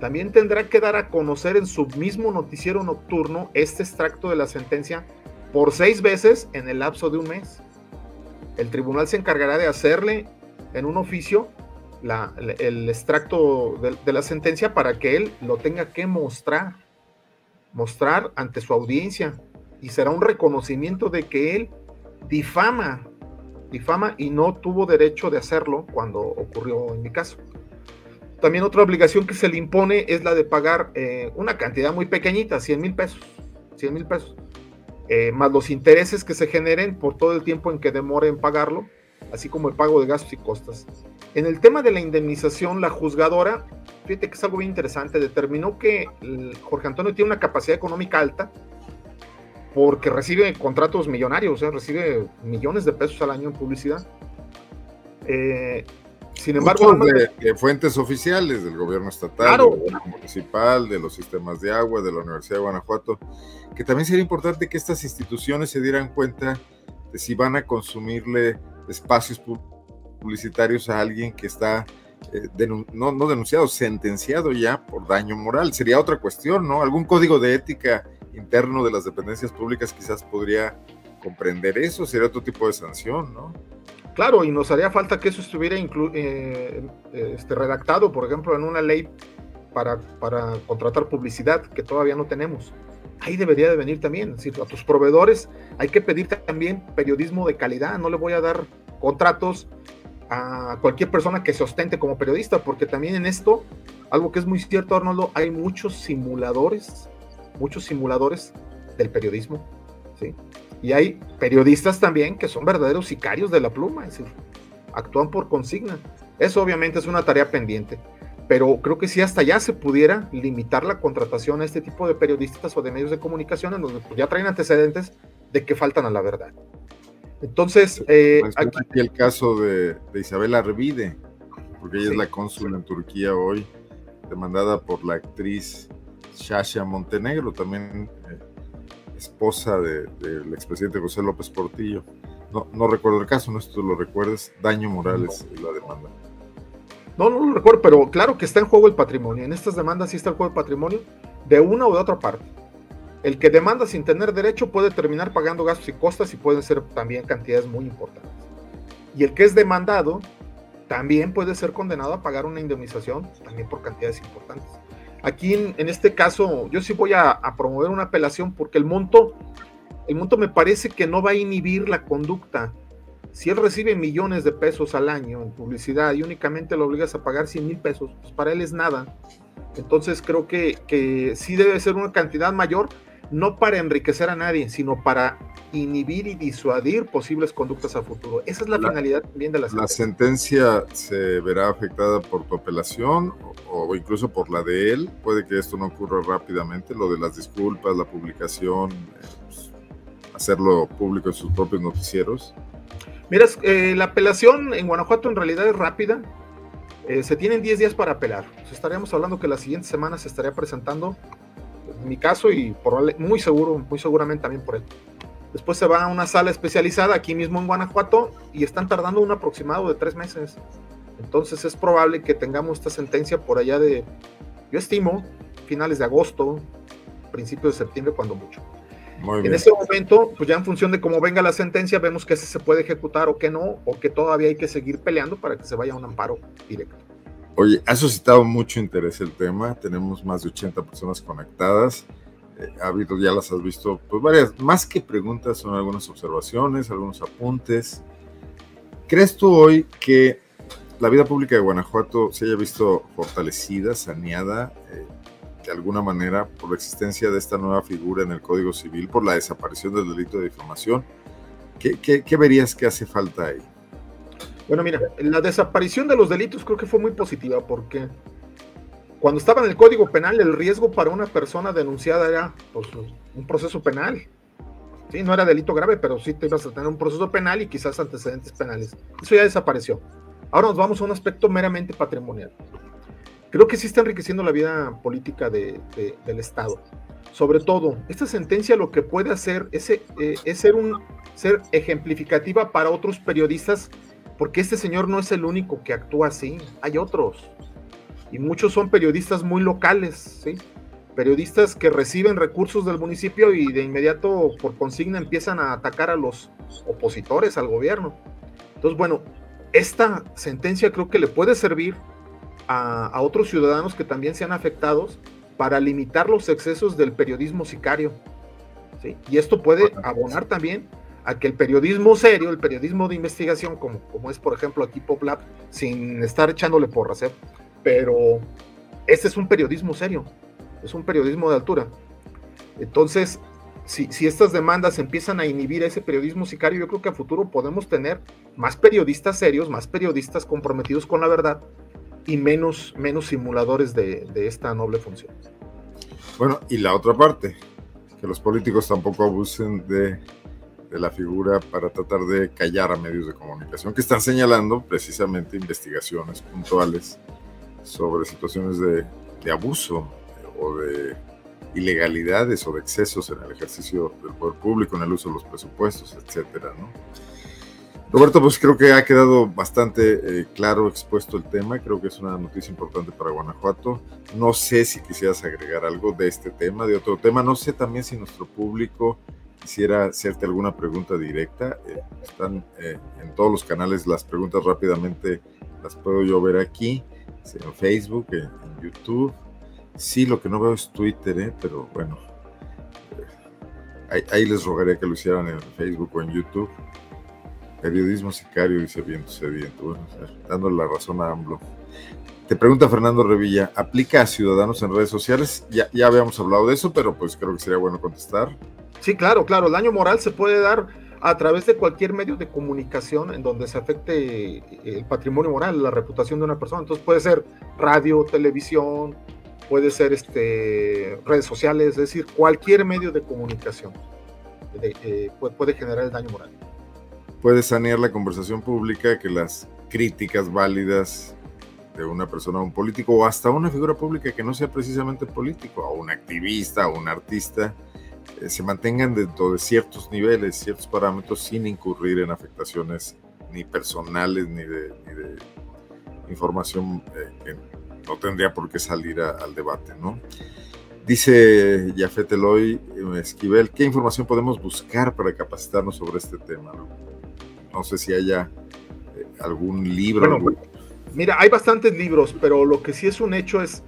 También tendrá que dar a conocer en su mismo noticiero nocturno este extracto de la sentencia por seis veces en el lapso de un mes. El tribunal se encargará de hacerle en un oficio el extracto de, la sentencia para que él lo tenga que mostrar, mostrar ante su audiencia y será un reconocimiento de que él difama, difama y no tuvo derecho de hacerlo cuando ocurrió en mi caso. También otra obligación que se le impone es la de pagar eh, una cantidad muy pequeñita, 100 mil pesos, 100 mil pesos, eh, más los intereses que se generen por todo el tiempo en que demore en pagarlo, así como el pago de gastos y costas. En el tema de la indemnización, la juzgadora, fíjate que es algo bien interesante, determinó que Jorge Antonio tiene una capacidad económica alta porque recibe contratos millonarios, o sea, recibe millones de pesos al año en publicidad. Eh, sin embargo, de, fuentes oficiales del gobierno estatal, del gobierno municipal, de los sistemas de agua, de la Universidad de Guanajuato, que también sería importante que estas instituciones se dieran cuenta de si van a consumirle espacios publicitarios a alguien que está eh, no, no, denunciado, sentenciado ya por daño moral. Sería otra cuestión, ¿no? Algún código de ética interno de las dependencias públicas quizás podría comprender eso, sería otro tipo de sanción, ¿no? Claro, y nos haría falta que eso estuviera eh, este, redactado, por ejemplo, en una ley para, para contratar publicidad, que todavía no tenemos ahí debería de venir también. Es decir, a tus proveedores hay que pedir también periodismo de calidad. No le voy a dar contratos a cualquier persona que se ostente como periodista, porque también en esto, algo que es muy cierto, Arnoldo, hay muchos simuladores, muchos simuladores del periodismo, ¿sí? Y hay periodistas también que son verdaderos sicarios de la pluma, es decir, actúan por consigna. Eso obviamente es una tarea pendiente pero creo que si hasta ya se pudiera limitar la contratación a este tipo de periodistas o de medios de comunicación en donde pues, ya traen antecedentes de que faltan a la verdad. Entonces, eh, aquí, el caso de, Isabel Arvide, porque ella es la cónsul en Turquía hoy, demandada por la actriz Shasha Montenegro, también eh, esposa del expresidente José López Portillo. No, no recuerdo el caso, no sé si tú lo recuerdas, Daño Morales y la demanda. No, no lo recuerdo, pero claro que está en juego el patrimonio. En estas demandas sí está el juego el patrimonio de una o de otra parte. El que demanda sin tener derecho puede terminar pagando gastos y costas y pueden ser también cantidades muy importantes. Y el que es demandado también puede ser condenado a pagar una indemnización también por cantidades importantes. Aquí en, este caso yo sí voy a, promover una apelación porque el monto, el monto me parece que no va a inhibir la conducta si él recibe millones de pesos al año en publicidad y únicamente lo obligas a pagar 100 mil pesos, pues para él es nada. Entonces creo que, que sí debe ser una cantidad mayor, no para enriquecer a nadie, sino para inhibir y disuadir posibles conductas a futuro. Esa es la, finalidad también de la sentencia. ¿La sentencia se verá afectada por tu apelación o, incluso por la de él? Puede que esto no ocurra rápidamente, lo de las disculpas, la publicación, eh, pues, hacerlo público en sus propios noticieros. Mira, eh, la apelación en Guanajuato en realidad es rápida. Eh, se tienen 10 días para apelar. estaríamos hablando que la siguiente semana se estaría presentando en mi caso y por, muy seguro, muy seguramente también por él. Después se va a una sala especializada aquí mismo en Guanajuato y están tardando un aproximado de tres meses. Entonces es probable que tengamos esta sentencia por allá de, yo estimo, finales de agosto, principios de septiembre, cuando mucho en ese momento, pues ya en función de cómo venga la sentencia, vemos que se puede ejecutar o que no, o que todavía hay que seguir peleando para que se vaya a un amparo directo. Oye, ha suscitado mucho interés el tema, tenemos más de 80 personas conectadas, eh, ha habido, ya las has visto, pues varias, más que preguntas, son algunas observaciones, algunos apuntes. ¿Crees tú hoy que la vida pública de Guanajuato se haya visto fortalecida, saneada? Eh, de alguna manera por la existencia de esta nueva figura en el Código Civil, por la desaparición del delito de difamación. ¿Qué, verías que hace falta ahí? Bueno, mira, la desaparición de los delitos creo que fue muy positiva porque cuando estaba en el Código Penal el riesgo para una persona denunciada era pues, un proceso penal. Sí, no era delito grave, pero sí te ibas a tener un proceso penal y quizás antecedentes penales. Eso ya desapareció. Ahora nos vamos a un aspecto meramente patrimonial creo que sí está enriqueciendo la vida política del Estado. Sobre todo, esta sentencia lo que puede hacer es, eh, ser, un, ser ejemplificativa para otros periodistas porque este señor no es el único que actúa así, hay otros. Y muchos son periodistas muy locales, ¿sí? Periodistas que reciben recursos del municipio y de inmediato por consigna empiezan a atacar a los opositores al gobierno. Entonces, bueno, esta sentencia creo que le puede servir a, otros ciudadanos que también sean afectados para limitar los excesos del periodismo sicario. ¿sí? Y esto puede abonar también a que el periodismo serio, el periodismo de investigación, como, como es por ejemplo aquí PopLab, sin estar echándole porras, ¿eh? pero este es un periodismo serio, es un periodismo de altura. Entonces, si, si, estas demandas empiezan a inhibir ese periodismo sicario, yo creo que a futuro podemos tener más periodistas serios, más periodistas comprometidos con la verdad y menos, menos simuladores de, de esta noble función. Bueno, y la otra parte, que los políticos tampoco abusen de de la figura para tratar de callar a medios de comunicación que están señalando precisamente investigaciones puntuales sobre situaciones de, abuso o de ilegalidades o de excesos en el ejercicio del poder público, en el uso de los presupuestos, etcétera, ¿no? Roberto, pues creo que ha quedado bastante eh, claro expuesto el tema, creo que es una noticia importante para Guanajuato. No sé si quisieras agregar algo de este tema, de otro tema, no sé también si nuestro público quisiera hacerte alguna pregunta directa. Eh, están eh, en todos los canales las preguntas rápidamente, las puedo yo ver aquí, en Facebook, en, YouTube. Sí, lo que no veo es Twitter, eh, pero bueno, ahí, les rogaría que lo hicieran en Facebook o en YouTube. Periodismo sicario, dice viento sediento. Bueno, dándole la razón a AMLO. Te pregunta Fernando Revilla, ¿aplica a ciudadanos en redes sociales? Ya, ya habíamos hablado de eso, pero pues creo que sería bueno contestar. Sí, claro, claro. El daño moral se puede dar a través de cualquier medio de comunicación en donde se afecte el patrimonio moral, la reputación de una persona. Entonces puede ser radio, televisión, puede ser este, redes sociales, es decir, cualquier medio de comunicación eh, puede, generar el daño moral. Puede sanear la conversación pública que las críticas válidas de una persona un político o hasta una figura pública que no sea precisamente político, a un activista o un artista, eh, se mantengan dentro de ciertos niveles, ciertos parámetros, sin incurrir en afectaciones ni personales ni de, información eh, que no tendría por qué salir al debate, ¿no? Dice Jafet Eloy eh, Esquivel, ¿qué información podemos buscar para capacitarnos sobre este tema? No, sé si haya algún libro. mira, hay bastantes libros, pero lo que sí es un hecho es,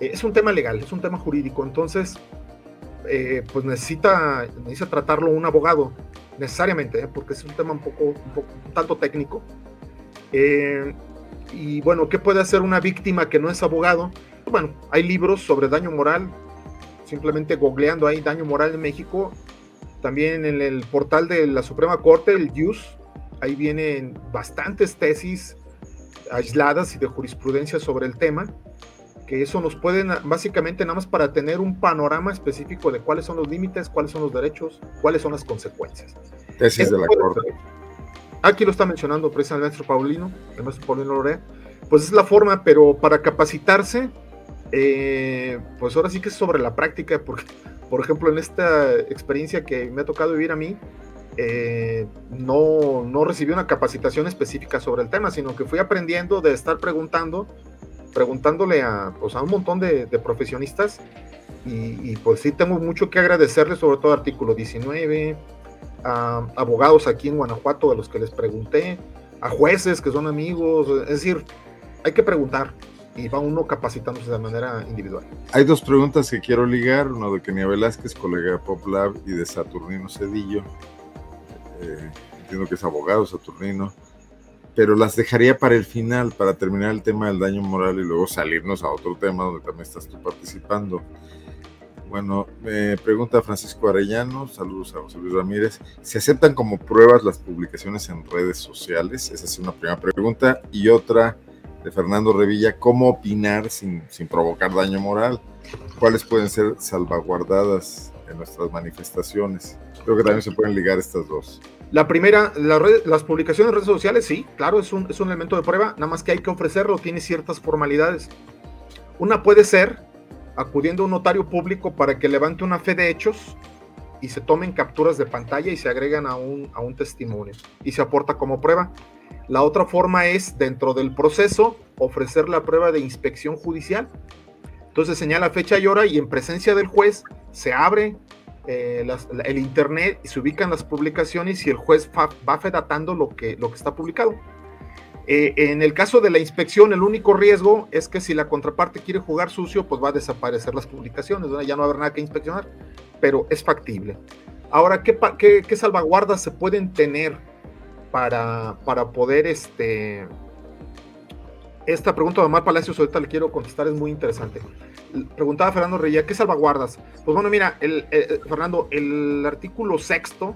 es un tema legal, es un tema jurídico, entonces eh, pues necesita, necesita tratarlo un abogado, necesariamente, ¿eh? porque es un tema un poco, un, tanto técnico. Eh, y bueno, ¿qué puede hacer una víctima que no es abogado? Bueno, hay libros sobre daño moral, simplemente googleando ahí daño moral en México. También en el portal de la Suprema Corte, el JUS, ahí vienen bastantes tesis aisladas y de jurisprudencia sobre el tema que eso nos puede básicamente nada más para tener un panorama específico de cuáles son los límites, cuáles son los derechos, cuáles son las consecuencias. Tesis de la Corte. Aquí lo está mencionando precisamente el maestro Paulino, el maestro Paulino Lorea. Pues es la forma, pero para capacitarse, eh, pues ahora sí que es sobre la práctica, porque, por ejemplo, en esta experiencia que me ha tocado vivir a mí, eh, no, no recibí una capacitación específica sobre el tema, sino que fui aprendiendo de estar preguntando preguntándole a, pues, a un montón de, profesionistas y, pues sí tengo mucho que agradecerle, sobre todo artículo 19, a abogados aquí en Guanajuato a los que les pregunté, a jueces que son amigos, es decir, hay que preguntar y va uno capacitándose de manera individual. Hay dos preguntas que quiero ligar, uno de Kenia Velázquez, colega de PopLab, y de Saturnino Cedillo, eh, entiendo que es abogado Saturnino pero las dejaría para el final, para terminar el tema del daño moral y luego salirnos a otro tema donde también estás tú participando. Bueno, me pregunta Francisco Arellano, saludos a José Luis Ramírez, ¿se aceptan como pruebas las publicaciones en redes sociales? Esa es una primera pregunta. Y otra de Fernando Revilla, ¿cómo opinar sin, sin provocar daño moral? ¿Cuáles pueden ser salvaguardadas en nuestras manifestaciones? Creo que también se pueden ligar estas dos. La primera, las publicaciones en redes sociales, sí, claro, es un, es un elemento de prueba, nada más que hay que ofrecerlo, tiene ciertas formalidades. Una puede ser acudiendo a un notario público para que levante una fe de hechos y se tomen capturas de pantalla y se agregan a un, a un testimonio y se aporta como prueba. La otra forma es, dentro del proceso, ofrecer la prueba de inspección judicial. Entonces señala fecha y hora y en presencia del juez se abre eh, el internet se ubican las publicaciones y el juez va fedatando lo que, lo que está publicado. Eh, en el caso de la inspección, el único riesgo es que si la contraparte quiere jugar sucio, pues va a desaparecer las publicaciones, ya no va a haber nada que inspeccionar, pero es factible. Ahora, ¿qué, qué, salvaguardas se pueden tener para, para poder, este... Esta pregunta de Omar Palacios ahorita le quiero contestar, es muy interesante. Preguntaba Fernando Reyes, ¿qué salvaguardas? Pues bueno, mira, el, Fernando, el artículo sexto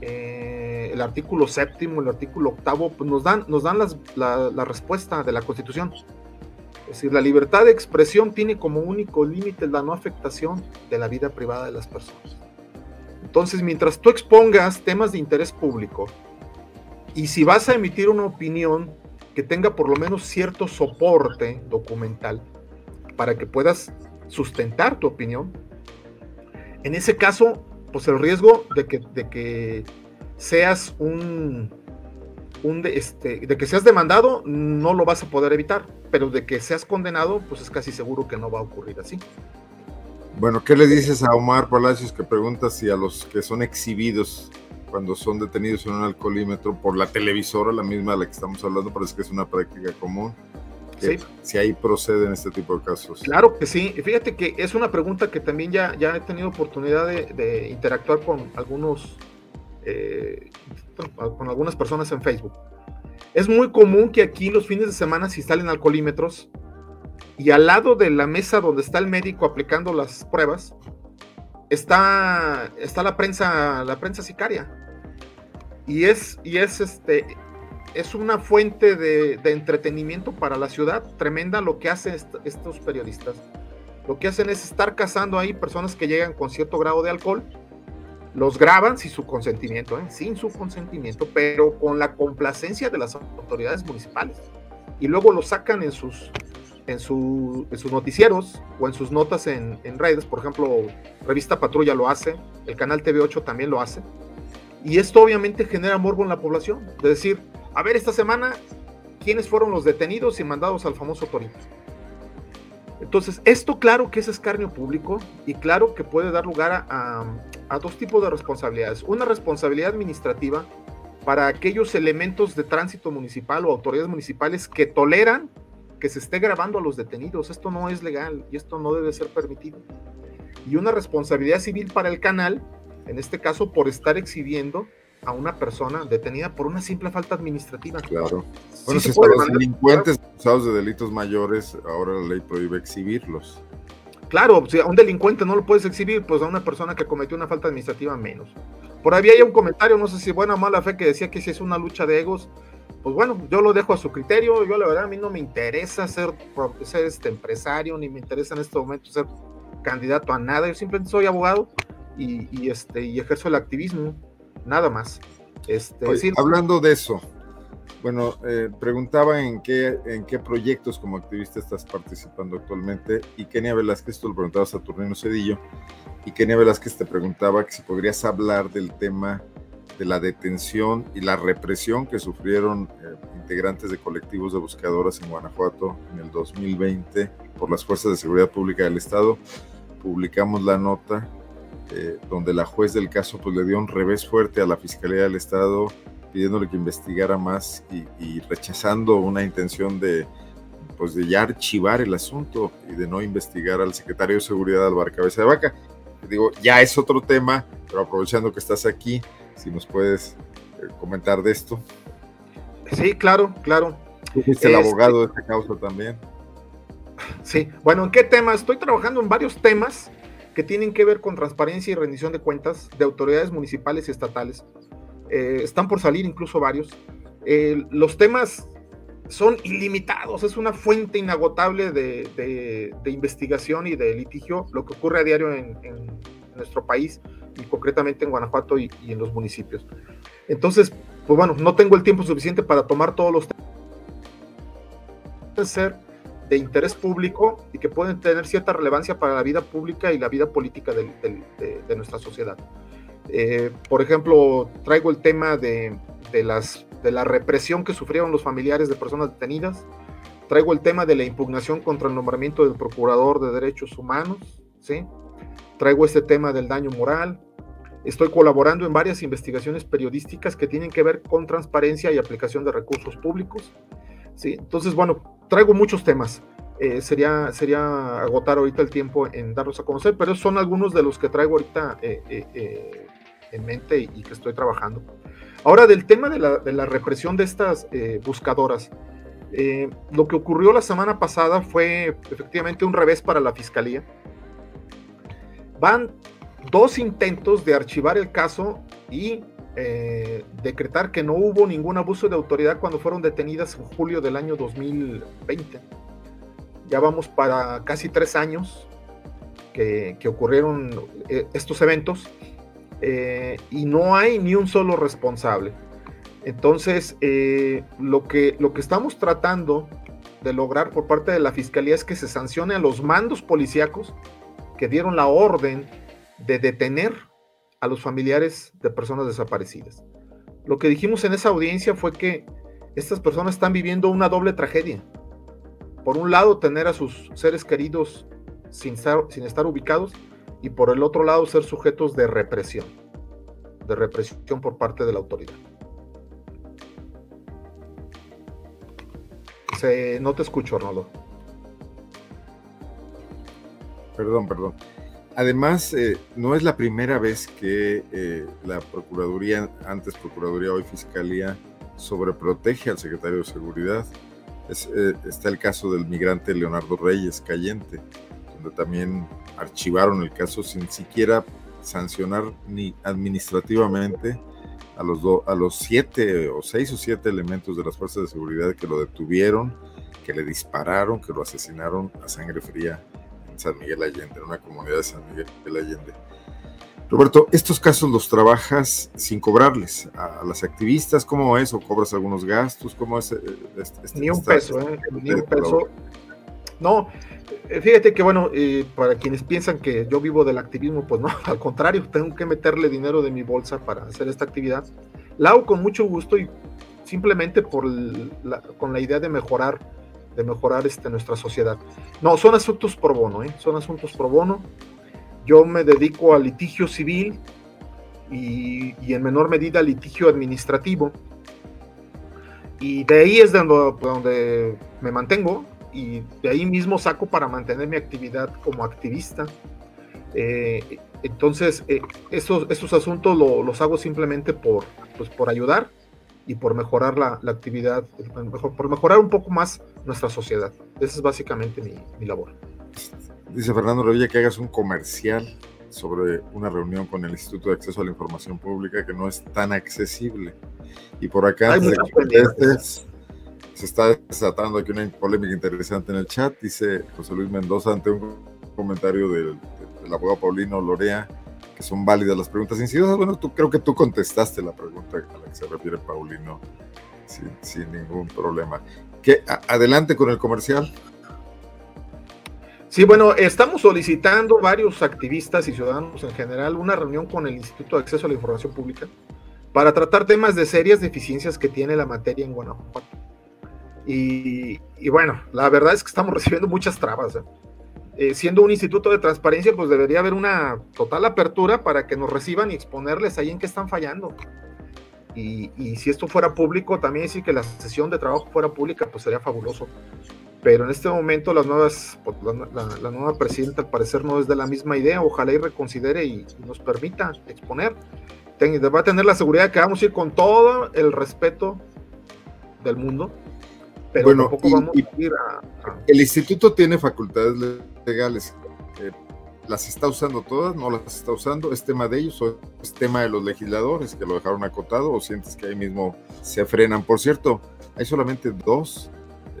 eh, el artículo séptimo, el artículo octavo, pues nos dan, nos dan la, respuesta de la Constitución. Es decir, la libertad de expresión tiene como único límite la no afectación de la vida privada de las personas. Entonces, mientras tú expongas temas de interés público y si vas a emitir una opinión que tenga por lo menos cierto soporte documental para que puedas sustentar tu opinión, en ese caso pues el riesgo de que, de que seas un, un de, este, de que seas demandado no lo vas a poder evitar, pero de que seas condenado, pues es casi seguro que no va a ocurrir así. Bueno, ¿qué le dices a Omar Palacios que pregunta si a los que son exhibidos cuando son detenidos en un alcoholímetro por la televisora, la misma de la que estamos hablando, parece que es una práctica común, si ahí proceden este tipo de casos. Claro que sí. Fíjate que es una pregunta que también ya, ya he tenido oportunidad de, interactuar con algunos, eh, con algunas personas en Facebook. Es muy común que aquí los fines de semana se instalen alcoholímetros y al lado de la mesa donde está el médico aplicando las pruebas está, está la prensa, la prensa sicaria. Y es, y es este, es una fuente de, entretenimiento para la ciudad tremenda lo que hacen estos periodistas. Lo que hacen es estar cazando ahí personas que llegan con cierto grado de alcohol, los graban sin su consentimiento, ¿eh? sin su consentimiento, pero con la complacencia de las autoridades municipales. Y luego los sacan en sus, en, sus noticieros o en sus notas en, en redes. Por ejemplo, Revista Patrulla lo hace, el canal TV8 también lo hace. Y esto obviamente genera morbo en la población. De decir, a ver, esta semana, ¿quiénes fueron los detenidos y mandados al famoso Torito? Entonces, esto claro que es escarnio público y claro que puede dar lugar a, dos tipos de responsabilidades. Una responsabilidad administrativa para aquellos elementos de tránsito municipal o autoridades municipales que toleran que se esté grabando a los detenidos. Esto no es legal y esto no debe ser permitido. Y una responsabilidad civil para el canal, en este caso por estar exhibiendo a una persona detenida por una simple falta administrativa. Claro. Bueno, si los delincuentes acusados de delitos mayores, ahora la ley prohíbe exhibirlos. Claro, si a un delincuente no lo puedes exhibir, pues a una persona que cometió una falta administrativa menos. Por ahí había un comentario, no sé si buena o mala fe, que decía que si es una lucha de egos, pues bueno, yo lo dejo a su criterio. Yo la verdad a mí no me interesa ser, ser este empresario, ni me interesa en este momento ser candidato a nada. Yo simplemente soy abogado y, y este, y ejerzo el activismo nada más. Este, hablando de eso, bueno, eh, preguntaba en qué, en qué proyectos como activista estás participando actualmente y Kenia Velázquez, tú lo preguntabas a Saturnino Cedillo, y Kenia Velázquez te preguntaba que si podrías hablar del tema de la detención y la represión que sufrieron eh, integrantes de colectivos de buscadoras en Guanajuato en el 2020 por las fuerzas de seguridad pública del Estado. Publicamos la nota eh, donde la juez del caso pues, le dio un revés fuerte a la Fiscalía del Estado, pidiéndole que investigara más y, rechazando una intención de, pues, de ya archivar el asunto y de no investigar al secretario de Seguridad Álvaro Cabeza de Vaca. Digo, ya es otro tema, pero aprovechando que estás aquí, si nos puedes eh, comentar de esto. Sí, claro, claro. Tú fuiste el este abogado de esta causa también. Sí, bueno, ¿en qué temas? Estoy trabajando en varios temas que tienen que ver con transparencia y rendición de cuentas de autoridades municipales y estatales. Eh, están por salir incluso varios. Eh, los temas son ilimitados, es una fuente inagotable de, investigación y de litigio, lo que ocurre a diario en, nuestro país y concretamente en Guanajuato y, y, en los municipios. Entonces, pues bueno, no tengo el tiempo suficiente para tomar todos los temas. Ser de interés público y que pueden tener cierta relevancia para la vida pública y la vida política de, nuestra sociedad. Eh, por ejemplo, traigo el tema de, las de la represión que sufrieron los familiares de personas detenidas. Traigo el tema de la impugnación contra el nombramiento del Procurador de Derechos Humanos, ¿sí? Traigo este tema del daño moral. Estoy colaborando en varias investigaciones periodísticas que tienen que ver con transparencia y aplicación de recursos públicos. ¿sí? Entonces, bueno, traigo muchos temas. Eh, sería, sería agotar ahorita el tiempo en darlos a conocer, pero son algunos de los que traigo ahorita eh, eh, en mente y, que estoy trabajando. Ahora, del tema de la, de la represión de estas buscadoras, lo que ocurrió la semana pasada fue efectivamente un revés para la fiscalía. Van dos intentos de archivar el caso y decretar que no hubo ningún abuso de autoridad cuando fueron detenidas en julio del año 2020 ya vamos para casi tres años que, ocurrieron eh, estos eventos eh, y no hay ni un solo responsable. Entonces, eh, lo, que, lo que estamos tratando de lograr por parte de la Fiscalía es que se sancione a los mandos policíacos que dieron la orden de detener a los familiares de personas desaparecidas. Lo que dijimos en esa audiencia fue que estas personas están viviendo una doble tragedia por un lado, tener a sus seres queridos sin estar, ubicados y por el otro lado, ser sujetos de represión, de represión por parte de la autoridad. no te escucho, Arnoldo. Perdón, perdón. Además, eh, no es la primera vez que eh, la Procuraduría, antes Procuraduría, hoy Fiscalía, sobreprotege al secretario de Seguridad. Eh, está el caso del migrante Leonardo Reyes Cayente, donde también archivaron el caso sin siquiera sancionar ni administrativamente a los, a los siete o seis o siete elementos de las fuerzas de seguridad que lo detuvieron, que le dispararon, que lo asesinaron a sangre fría en San Miguel Allende, en una comunidad de San Miguel Allende. Roberto, ¿estos casos los trabajas sin cobrarles a, las activistas? ¿Cómo es? ¿O cobras algunos gastos? ¿Cómo es? Eh, este, ni un peso, ¿eh? Ni un peso. No, eh, fíjate que bueno, eh, para quienes piensan que yo vivo del activismo, pues no, al contrario, tengo que meterle dinero de mi bolsa para hacer esta actividad. La hago con mucho gusto y simplemente por con la idea de mejorar, de mejorar este, nuestra sociedad. No, son asuntos pro bono, ¿eh? Son asuntos pro bono yo me dedico al litigio civil y, en menor medida al litigio administrativo. Y de ahí es de donde, me mantengo y de ahí mismo saco para mantener mi actividad como activista. Eh, entonces, eh, esos, asuntos los hago simplemente por, pues, por ayudar y por mejorar la, actividad, por mejorar un poco más nuestra sociedad. Esa es básicamente mi, mi labor. Dice Fernando Revilla que hagas un comercial sobre una reunión con el Instituto de Acceso a la Información Pública que no es tan accesible. Y por acá, se está desatando aquí una polémica interesante en el chat. Dice José Luis Mendoza ante un comentario del, abogado Paulino Lorea que son válidas las preguntas insidiosas. Bueno, tú, creo que tú contestaste la pregunta a la que se refiere Paulino sin, ningún problema. ¿Qué, adelante con el comercial. Sí, bueno, estamos solicitando varios activistas y ciudadanos en general una reunión con el Instituto de Acceso a la Información Pública para tratar temas de serias deficiencias que tiene la materia en Guanajuato. Y, bueno, la verdad es que estamos recibiendo muchas trabas. ¿eh? Eh, siendo un instituto de transparencia, pues debería haber una total apertura para que nos reciban y exponerles ahí en qué están fallando. Y, y si esto fuera público, también decir que la sesión de trabajo fuera pública, pues sería fabuloso pero en este momento las nuevas, pues, la, nueva presidenta al parecer no es de la misma idea, ojalá y reconsidere y, nos permita exponer. va a tener la seguridad que vamos a ir con todo el respeto del mundo, pero bueno, tampoco vamos a ir a, El instituto tiene facultades legales, eh, ¿las está usando todas? ¿No las está usando? ¿Es tema de ellos o es tema de los legisladores que lo dejaron acotado o sientes que ahí mismo se frenan? Por cierto, hay solamente dos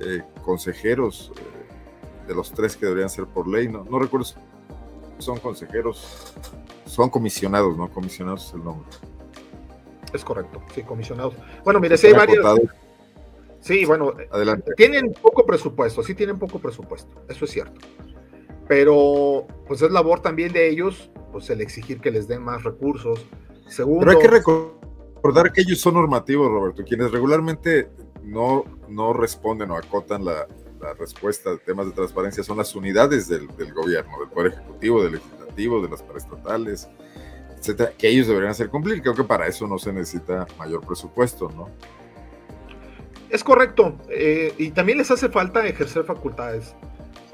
eh, consejeros eh, de los tres que deberían ser por ley, no, no recuerdo si son consejeros, son comisionados, ¿no? Comisionados es el nombre. Es correcto, sí, comisionados. Bueno, mire, si hay varios. Sí, bueno, Adelante. tienen poco presupuesto, sí tienen poco presupuesto, eso es cierto. Pero pues es labor también de ellos, pues el exigir que les den más recursos. Segundo, Pero hay que recordar que ellos son normativos, Roberto, quienes regularmente no, no responden o acotan la, respuesta de temas de transparencia son las unidades del, gobierno, del Poder Ejecutivo, del Legislativo, de las paraestatales, etcétera, que ellos deberían hacer cumplir. Creo que para eso no se necesita mayor presupuesto, ¿no? Es correcto, eh, y también les hace falta ejercer facultades.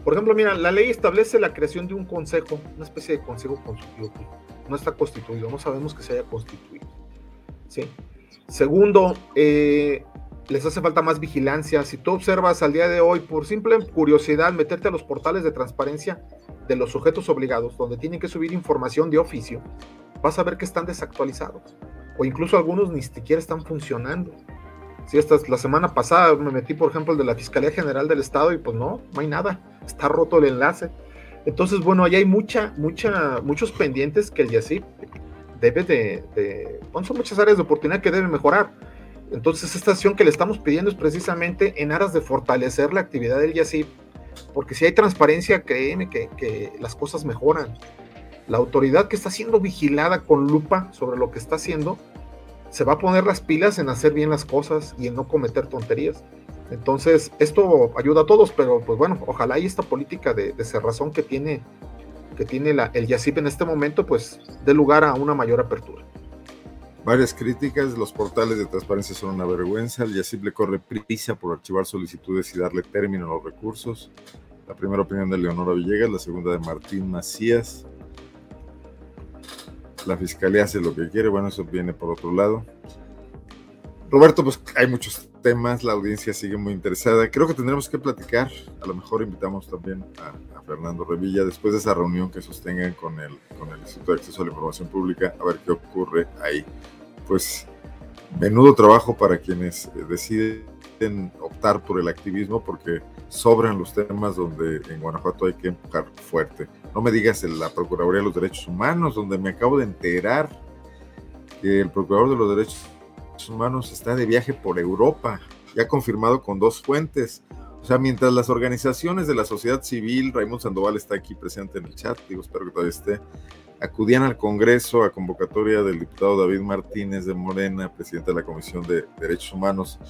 Por ejemplo, mira, la ley establece la creación de un consejo, una especie de consejo constitutivo. No está constituido, no sabemos que se haya constituido. ¿sí? Segundo, eh, les hace falta más vigilancia. Si tú observas al día de hoy, por simple curiosidad, meterte a los portales de transparencia de los sujetos obligados, donde tienen que subir información de oficio, vas a ver que están desactualizados. O incluso algunos ni siquiera están funcionando. Si esta la semana pasada me metí, por ejemplo, el de la Fiscalía General del Estado y pues no, no hay nada. Está roto el enlace. Entonces, bueno, ahí hay mucha, mucha, muchos pendientes que el YACIP debe de, de son muchas áreas de oportunidad que debe mejorar entonces, esta acción que le estamos pidiendo es precisamente en aras de fortalecer la actividad del YACIP, porque si hay transparencia, créeme que, las cosas mejoran. La autoridad que está siendo vigilada con lupa sobre lo que está haciendo, se va a poner las pilas en hacer bien las cosas y en no cometer tonterías. Entonces, esto ayuda a todos, pero pues bueno, ojalá y esta política de, de cerrazón que tiene, que tiene la, el YACIP en este momento, pues dé lugar a una mayor apertura. Varias críticas, los portales de transparencia son una vergüenza, el YACIP le corre prisa por archivar solicitudes y darle término a los recursos. La primera opinión de Leonora Villegas, la segunda de Martín Macías. La fiscalía hace lo que quiere, bueno, eso viene por otro lado. Roberto, pues hay muchos temas, la audiencia sigue muy interesada. Creo que tendremos que platicar, a lo mejor invitamos también a, Fernando Revilla después de esa reunión que sostengan con el, con el Instituto de Acceso a la Información Pública, a ver qué ocurre ahí pues menudo trabajo para quienes eh, deciden optar por el activismo porque sobran los temas donde en Guanajuato hay que empujar fuerte. No me digas la Procuraduría de los Derechos Humanos, donde me acabo de enterar que el Procurador de los Derechos Humanos está de viaje por Europa, ya confirmado con dos fuentes. O sea, mientras las organizaciones de la sociedad civil, Raimundo Sandoval está aquí presente en el chat, digo, espero que todavía esté, acudían al Congreso a convocatoria del diputado David Martínez de Morena, presidente de la Comisión de Derechos Humanos,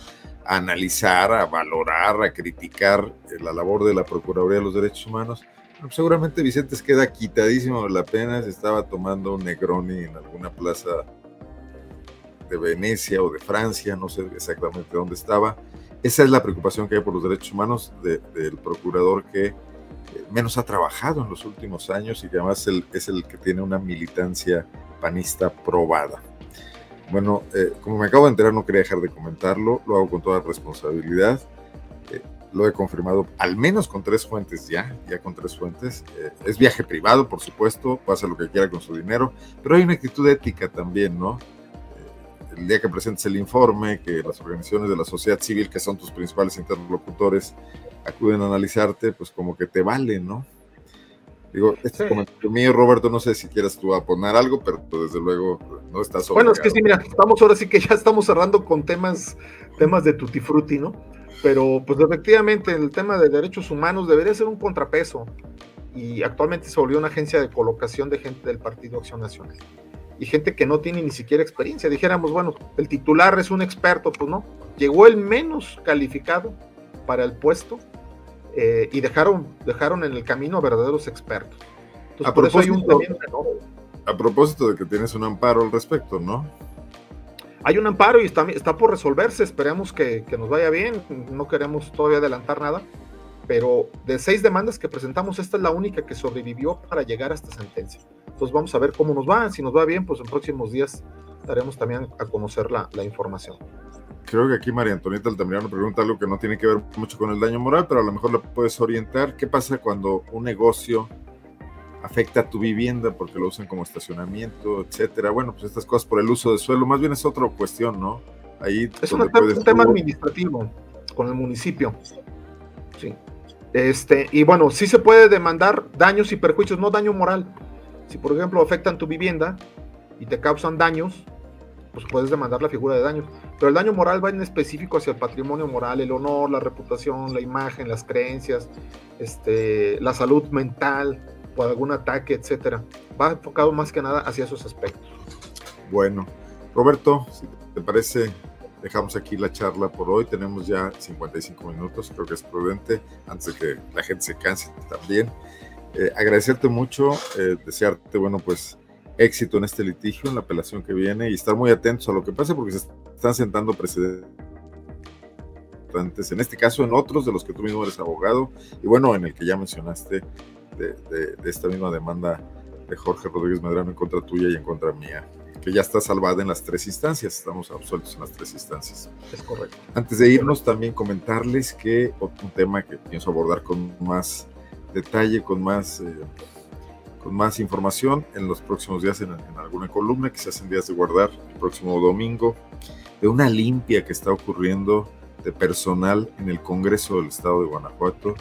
a analizar, a valorar, a criticar la labor de la Procuraduría de los Derechos Humanos. Seguramente Vicente queda quitadísimo de la pena, se estaba tomando un Negroni en alguna plaza de Venecia o de Francia, no sé exactamente dónde estaba. Esa es la preocupación que hay por los derechos humanos del procurador que menos ha trabajado en los últimos años y que además es el que tiene una militancia panista probada. Bueno, eh, como me acabo de enterar, no quería dejar de comentarlo, lo hago con toda responsabilidad. Eh, lo he confirmado al menos con tres fuentes ya, ya con tres fuentes. Eh, es viaje privado, por supuesto, puede hacer lo que quiera con su dinero, pero hay una actitud ética también, ¿no? el día que presentes el informe, que las organizaciones de la sociedad civil, que son tus principales interlocutores, acuden a analizarte, pues como que te vale, ¿no? Digo, este comentario mío, Roberto, no sé si quieras tú poner algo, pero desde luego no estás Bueno, es que sí, mira, estamos ahora sí que ya estamos cerrando con temas, temas de tutti frutti, ¿no? Pero pues efectivamente el tema de derechos humanos debería ser un contrapeso y actualmente se volvió una agencia de colocación de gente del Partido Acción Nacional y gente que no tiene ni siquiera experiencia. Dijéramos, bueno, el titular es un experto, pues no, llegó el menos calificado para el puesto eh, y dejaron, dejaron en el camino a verdaderos expertos. a por eso hay un A propósito de que tienes un amparo al respecto, ¿no? Hay un amparo y está, está por resolverse, esperemos que, que nos vaya bien, no queremos todavía adelantar nada, pero de seis demandas que presentamos, esta es la única que sobrevivió para llegar a esta sentencia. Entonces vamos a ver cómo nos va, si nos va bien, pues en próximos días daremos también a conocer la, la información creo que aquí María Antonieta Altamirano pregunta algo que no tiene que ver mucho con el daño moral, pero a lo mejor le puedes orientar. ¿Qué pasa cuando un negocio afecta a tu vivienda porque lo usan como estacionamiento, etcétera? Bueno, pues estas cosas por el uso de suelo, más bien es otra cuestión, ¿no? Ahí es un tema administrativo con el municipio. Sí. Este, y bueno, sí se puede demandar daños y perjuicios, no daño moral. Si por ejemplo afectan tu vivienda y te causan daños, pues puedes demandar la figura de daño. Pero el daño moral va en específico hacia el patrimonio moral, el honor, la reputación, la imagen, las creencias, este, la salud mental por algún ataque, etcétera. Va enfocado más que nada hacia esos aspectos. Bueno, Roberto, si ¿te parece? Dejamos aquí la charla por hoy. Tenemos ya 55 minutos, creo que es prudente, antes de que la gente se canse también. Eh, agradecerte mucho, eh, desearte, bueno, pues éxito en este litigio, en la apelación que viene y estar muy atentos a lo que pase porque se están sentando precedentes en este caso en otros de los que tú mismo eres abogado y bueno, en el que ya mencionaste de, de esta misma demanda de Jorge Rodríguez Medrano en contra tuya y en contra mía que ya está salvada en las tres instancias, estamos absueltos en las tres instancias. Es correcto. Antes de irnos, también comentarles que un tema que pienso abordar con más detalle, con más, eh, con más información en los próximos días en, en, alguna columna, quizás en días de guardar, el próximo domingo, de una limpia que está ocurriendo de personal en el Congreso del Estado de Guanajuato,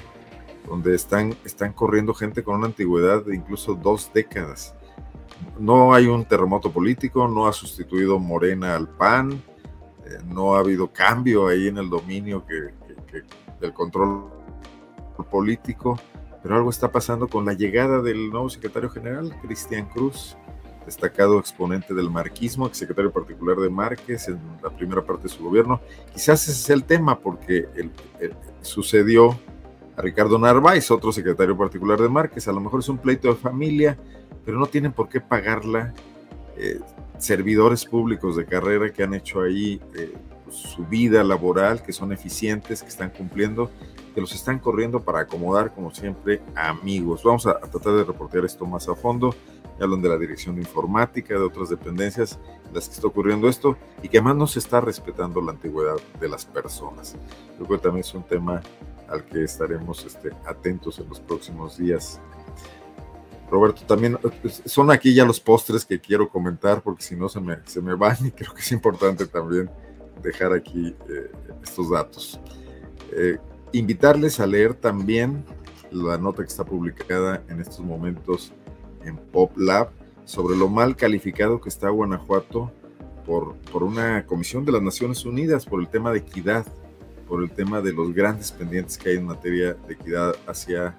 donde están, están corriendo gente con una antigüedad de incluso dos décadas no hay un terremoto político, no ha sustituido Morena al PAN, eh, no ha habido cambio ahí en el dominio que, del control político, pero algo está pasando con la llegada del nuevo secretario general, Cristian Cruz, destacado exponente del marquismo, secretario particular de Márquez en la primera parte de su gobierno. Quizás ese es el tema, porque el, sucedió a Ricardo Narváez, otro secretario particular de Márquez. A lo mejor es un pleito de familia, pero no tienen por qué pagarla eh, servidores públicos de carrera que han hecho ahí eh, pues, su vida laboral, que son eficientes, que están cumpliendo, que los están corriendo para acomodar, como siempre, amigos. Vamos a, tratar de reportear esto más a fondo. Ya hablan de la dirección de informática, de otras dependencias en las que está ocurriendo esto y que además no se está respetando la antigüedad de las personas. Yo también es un tema al que estaremos este, atentos en los próximos días. Roberto, también pues, son aquí ya los postres que quiero comentar porque si no se me, se me van y creo que es importante también dejar aquí eh, estos datos. Eh, invitarles a leer también la nota que está publicada en estos momentos en Pop Lab sobre lo mal calificado que está Guanajuato por, por una comisión de las Naciones Unidas por el tema de equidad, por el tema de los grandes pendientes que hay en materia de equidad hacia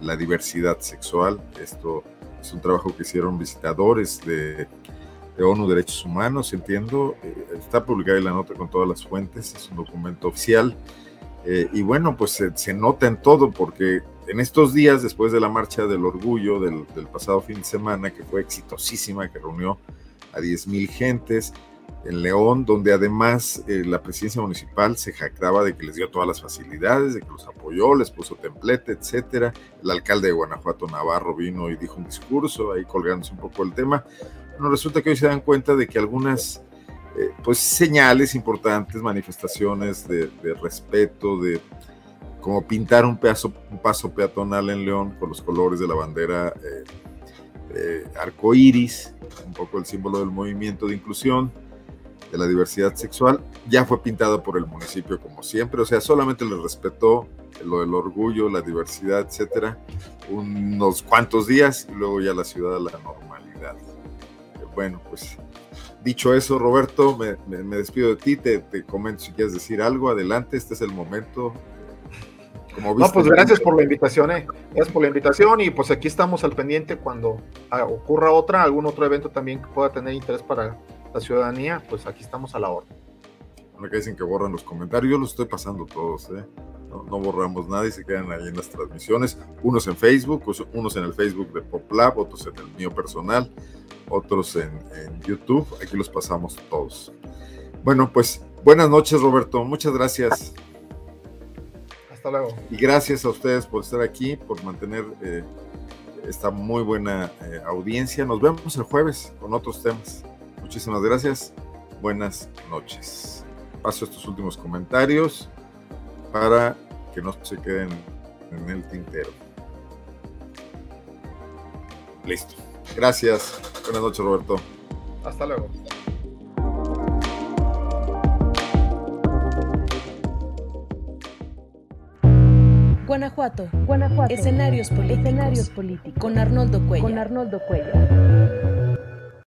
la diversidad sexual. Esto es un trabajo que hicieron visitadores de, de ONU Derechos Humanos, entiendo. Eh, está publicada la nota con todas las fuentes, es un documento oficial. Eh, y bueno, pues se, se, nota en todo porque en estos días, después de la marcha del orgullo del, del pasado fin de semana, que fue exitosísima, que reunió a 10.000 gentes, en León, donde además eh, la presidencia municipal se jactaba de que les dio todas las facilidades, de que los apoyó, les puso templete, etcétera. El alcalde de Guanajuato, Navarro, vino y dijo un discurso, ahí colgándose un poco el tema. Bueno, resulta que hoy se dan cuenta de que algunas eh, pues señales importantes, manifestaciones de, respeto, de como pintar un paso peatonal en León con los colores de la bandera eh, eh, arcoíris, un poco el símbolo del movimiento de inclusión de la diversidad sexual, ya fue pintada por el municipio como siempre, o sea, solamente le respetó lo del orgullo, la diversidad, etcétera, unos cuantos días y luego ya la ciudad a la normalidad. Bueno, pues dicho eso, Roberto, me, me, me despido de ti, te, te, comento si quieres decir algo, adelante, este es el momento. Como viste, no, pues gracias por la invitación, eh. gracias por la invitación y pues aquí estamos al pendiente cuando ocurra otra, algún otro evento también que pueda tener interés para la ciudadanía, pues aquí estamos a la orden. Bueno, que dicen que borran los comentarios, yo los estoy pasando todos, ¿eh? no, no, borramos nada y se quedan ahí en las transmisiones, unos en Facebook, unos en el Facebook de PopLab, otros en el mío personal, otros en, en YouTube, aquí los pasamos todos. Bueno, pues buenas noches Roberto, muchas gracias. Hasta luego. Y gracias a ustedes por estar aquí, por mantener eh, esta muy buena eh, audiencia. Nos vemos el jueves con otros temas. Muchísimas gracias. Buenas noches. Paso estos últimos comentarios para que no se queden en el tintero. Listo. Gracias. Buenas noches, Roberto. Hasta luego. Guanajuato. Guanajuato. Escenarios políticos. Escenarios políticos. Con Arnoldo Cuello. Con Arnoldo Cuello.